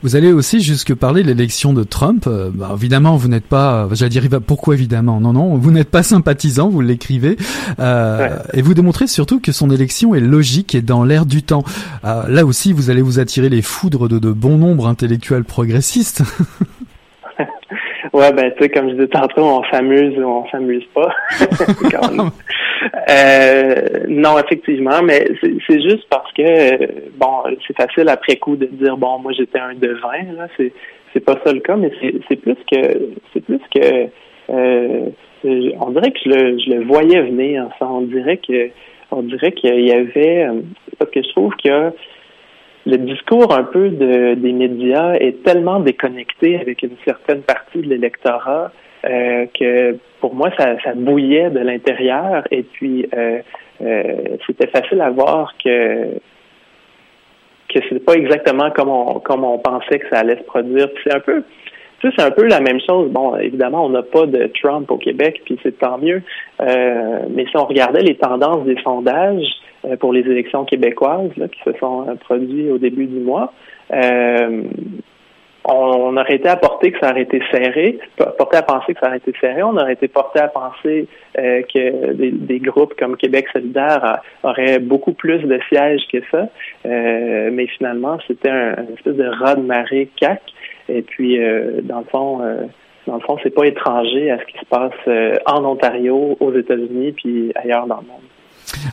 Vous allez aussi jusque parler de l'élection de Trump. Bah, évidemment, vous n'êtes pas, j'allais dire, pourquoi évidemment? Non, non, vous n'êtes pas sympathisant, vous l'écrivez, euh, et vous démontrez surtout que son élection est logique et dans l'air du temps. Euh, là aussi, vous allez vous attirer les foudres de, de bon nombre intellectuels progressistes. ouais, ben tu sais, comme je disais tantôt, on s'amuse ou on s'amuse pas. euh, non, effectivement, mais c'est juste parce que bon, c'est facile après coup de dire bon, moi j'étais un devin, là, c'est c'est pas ça le cas, mais c'est plus que c'est plus que euh, on dirait que je le, je le voyais venir. Ça, on dirait que on dirait qu'il y avait euh, parce que je trouve que le discours un peu de, des médias est tellement déconnecté avec une certaine partie de l'électorat euh, que pour moi ça, ça bouillait de l'intérieur et puis c'était facile à voir que que c'est pas exactement comme on, comme on pensait que ça allait se produire. C'est un peu, tu c'est un peu la même chose. Bon, évidemment, on n'a pas de Trump au Québec, puis c'est tant mieux. Euh, mais si on regardait les tendances des sondages euh, pour les élections québécoises là, qui se sont euh, produits au début du mois, euh, on aurait été porter que ça aurait été serré, porté à penser que ça aurait été serré, on aurait été porté à penser euh, que des, groupes comme Québec solidaire auraient beaucoup plus de sièges que ça, euh, mais finalement c'était un, espèce de raz de marée cac, et puis euh, dans le fond, dans le fond, c'est pas étranger à ce qui se passe en Ontario, aux États-Unis, puis ailleurs dans le monde.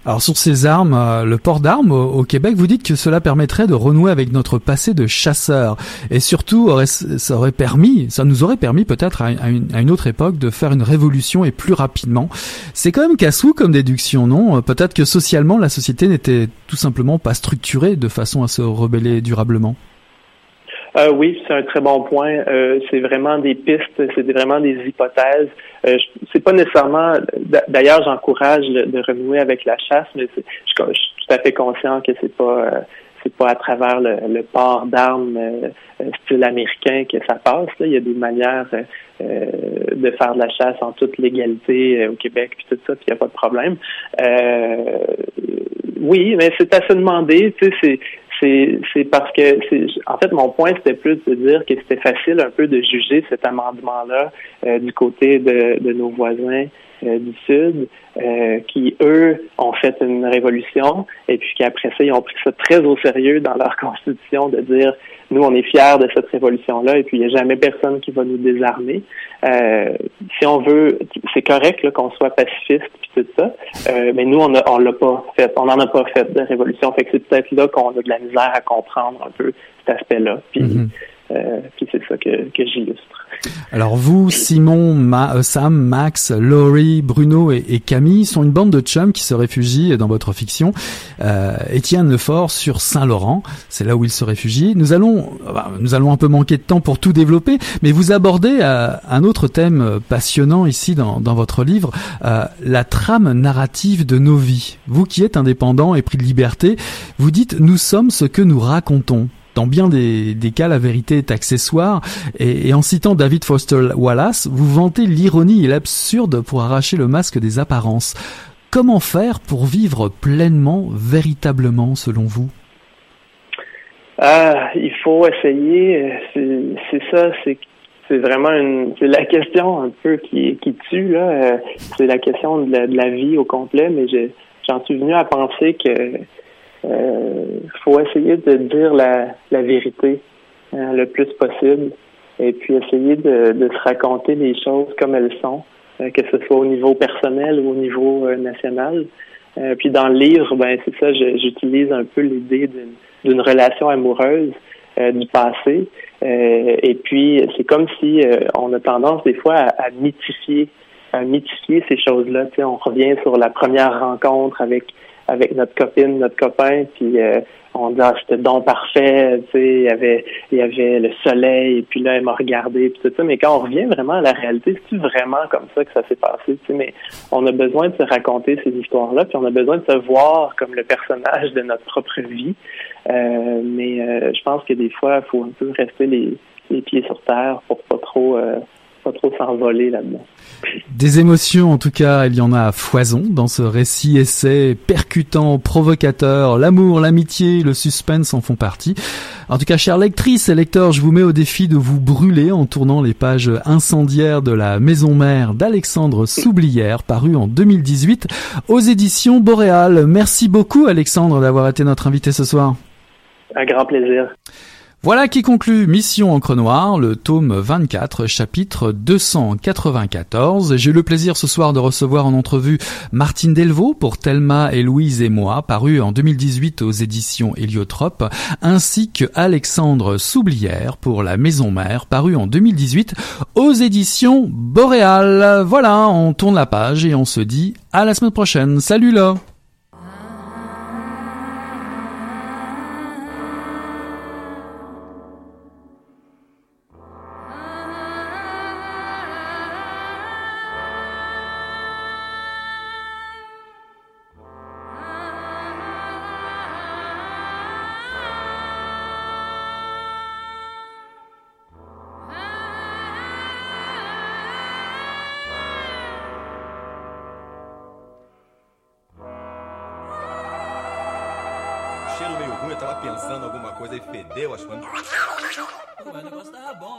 Alors sur ces armes, euh, le port d'armes au, Québec, vous dites que cela permettrait de renouer avec notre passé de chasseur et surtout ça aurait permis, ça nous aurait permis peut-être à, une autre époque de faire une révolution et plus rapidement. C'est quand même cassou comme déduction, non? Peut-être que socialement la société n'était tout simplement pas structurée de façon à se rebeller durablement. Euh, oui, c'est un très bon point. Euh, c'est vraiment des pistes, c'est vraiment des hypothèses. Euh, c'est pas nécessairement. D'ailleurs, j'encourage de, renouer avec la chasse, mais je, suis tout à fait conscient que c'est pas. Euh, c'est pas à travers le, port d'armes euh, style américain que ça passe. Il y a des manières de faire de la chasse en toute légalité au Québec, puis tout ça, puis il n'y a pas de problème. oui, mais c'est à se demander. Tu sais, c'est parce que en fait mon point c'était plus de dire que c'était facile un peu de juger cet amendement là euh, du côté de, nos voisins du Sud euh, qui, eux, ont fait une révolution et puis qu'après ça, ils ont pris ça très au sérieux dans leur constitution de dire nous, on est fiers de cette révolution-là et puis il n'y a jamais personne qui va nous désarmer. Euh, si on veut, c'est correct qu'on soit pacifiste puis tout ça, euh, mais nous, on on l'a pas fait. On n'en a pas fait de révolution. Fait que c'est peut-être là qu'on a de la misère à comprendre un peu cet aspect-là. Mm-hmm. Euh, puis c'est que, que j'illustre. Alors vous, Simon, Ma, euh, Sam, Max, Laurie, Bruno et, Camille sont une bande de chums qui se réfugient dans votre fiction. Euh, Étienne Lefort sur Saint-Laurent, c'est là où il se réfugie. Nous allons, bah, nous allons un peu manquer de temps pour tout développer, mais vous abordez euh, un autre thème passionnant ici dans, dans votre livre, euh, la trame narrative de nos vies. Vous qui êtes indépendant et pris de liberté, vous dites nous sommes ce que nous racontons. Dans bien des, cas, la vérité est accessoire. Et, en citant David Foster Wallace, vous vantez l'ironie et l'absurde pour arracher le masque des apparences. Comment faire pour vivre pleinement, véritablement, selon vous? Ah, Il faut essayer. C'est ça, c'est vraiment la question un peu qui tue là c'est la question de la, vie au complet mais j'en suis venu à penser que euh, faut essayer de dire la, la vérité hein, le plus possible et puis essayer de, de, se raconter les choses comme elles sont, euh, que ce soit au niveau personnel ou au niveau euh, national. puis dans le livre, ben c'est ça, j'utilise un peu l'idée d'une relation amoureuse du passé. et puis c'est comme si on a tendance des fois à, à mythifier, à mythifier ces choses-là. On revient sur la première rencontre avec avec notre copine, notre copain, puis euh, on dit ah, c'était donc parfait, tu sais, il y avait il y avait le soleil, et puis là elle m'a regardé, puis tout ça. Mais quand on revient vraiment à la réalité, c'est vraiment comme ça que ça s'est passé, tu sais? Mais on a besoin de se raconter ces histoires-là, puis on a besoin de se voir comme le personnage de notre propre vie. Euh, mais euh, je pense que des fois, il faut un peu rester les, les pieds sur terre pour pas trop pas trop s'envoler là-dedans. Des émotions, en tout cas, il y en a à foison dans ce récit essai percutant, provocateur. L'amour, l'amitié, le suspense en font partie. En tout cas, chère lectrice et lecteur, je vous mets au défi de vous brûler en tournant les pages incendiaires de la Maison Mère d'Alexandre Soublière, paru en 2018 aux éditions Boréal. Merci beaucoup, Alexandre, d'avoir été notre invité ce soir. Un grand plaisir. Voilà qui conclut Mission Encre Noire, le tome 24, chapitre 294. J'ai eu le plaisir ce soir de recevoir en entrevue Martine Delvaux pour Thelma et Louise et moi, paru en 2018 aux éditions Héliotrope, ainsi que Alexandre Soublière pour La Maison Mère, paru en 2018 aux éditions Boréal. Voilà, on tourne la page et on se dit à la semaine prochaine. Salut là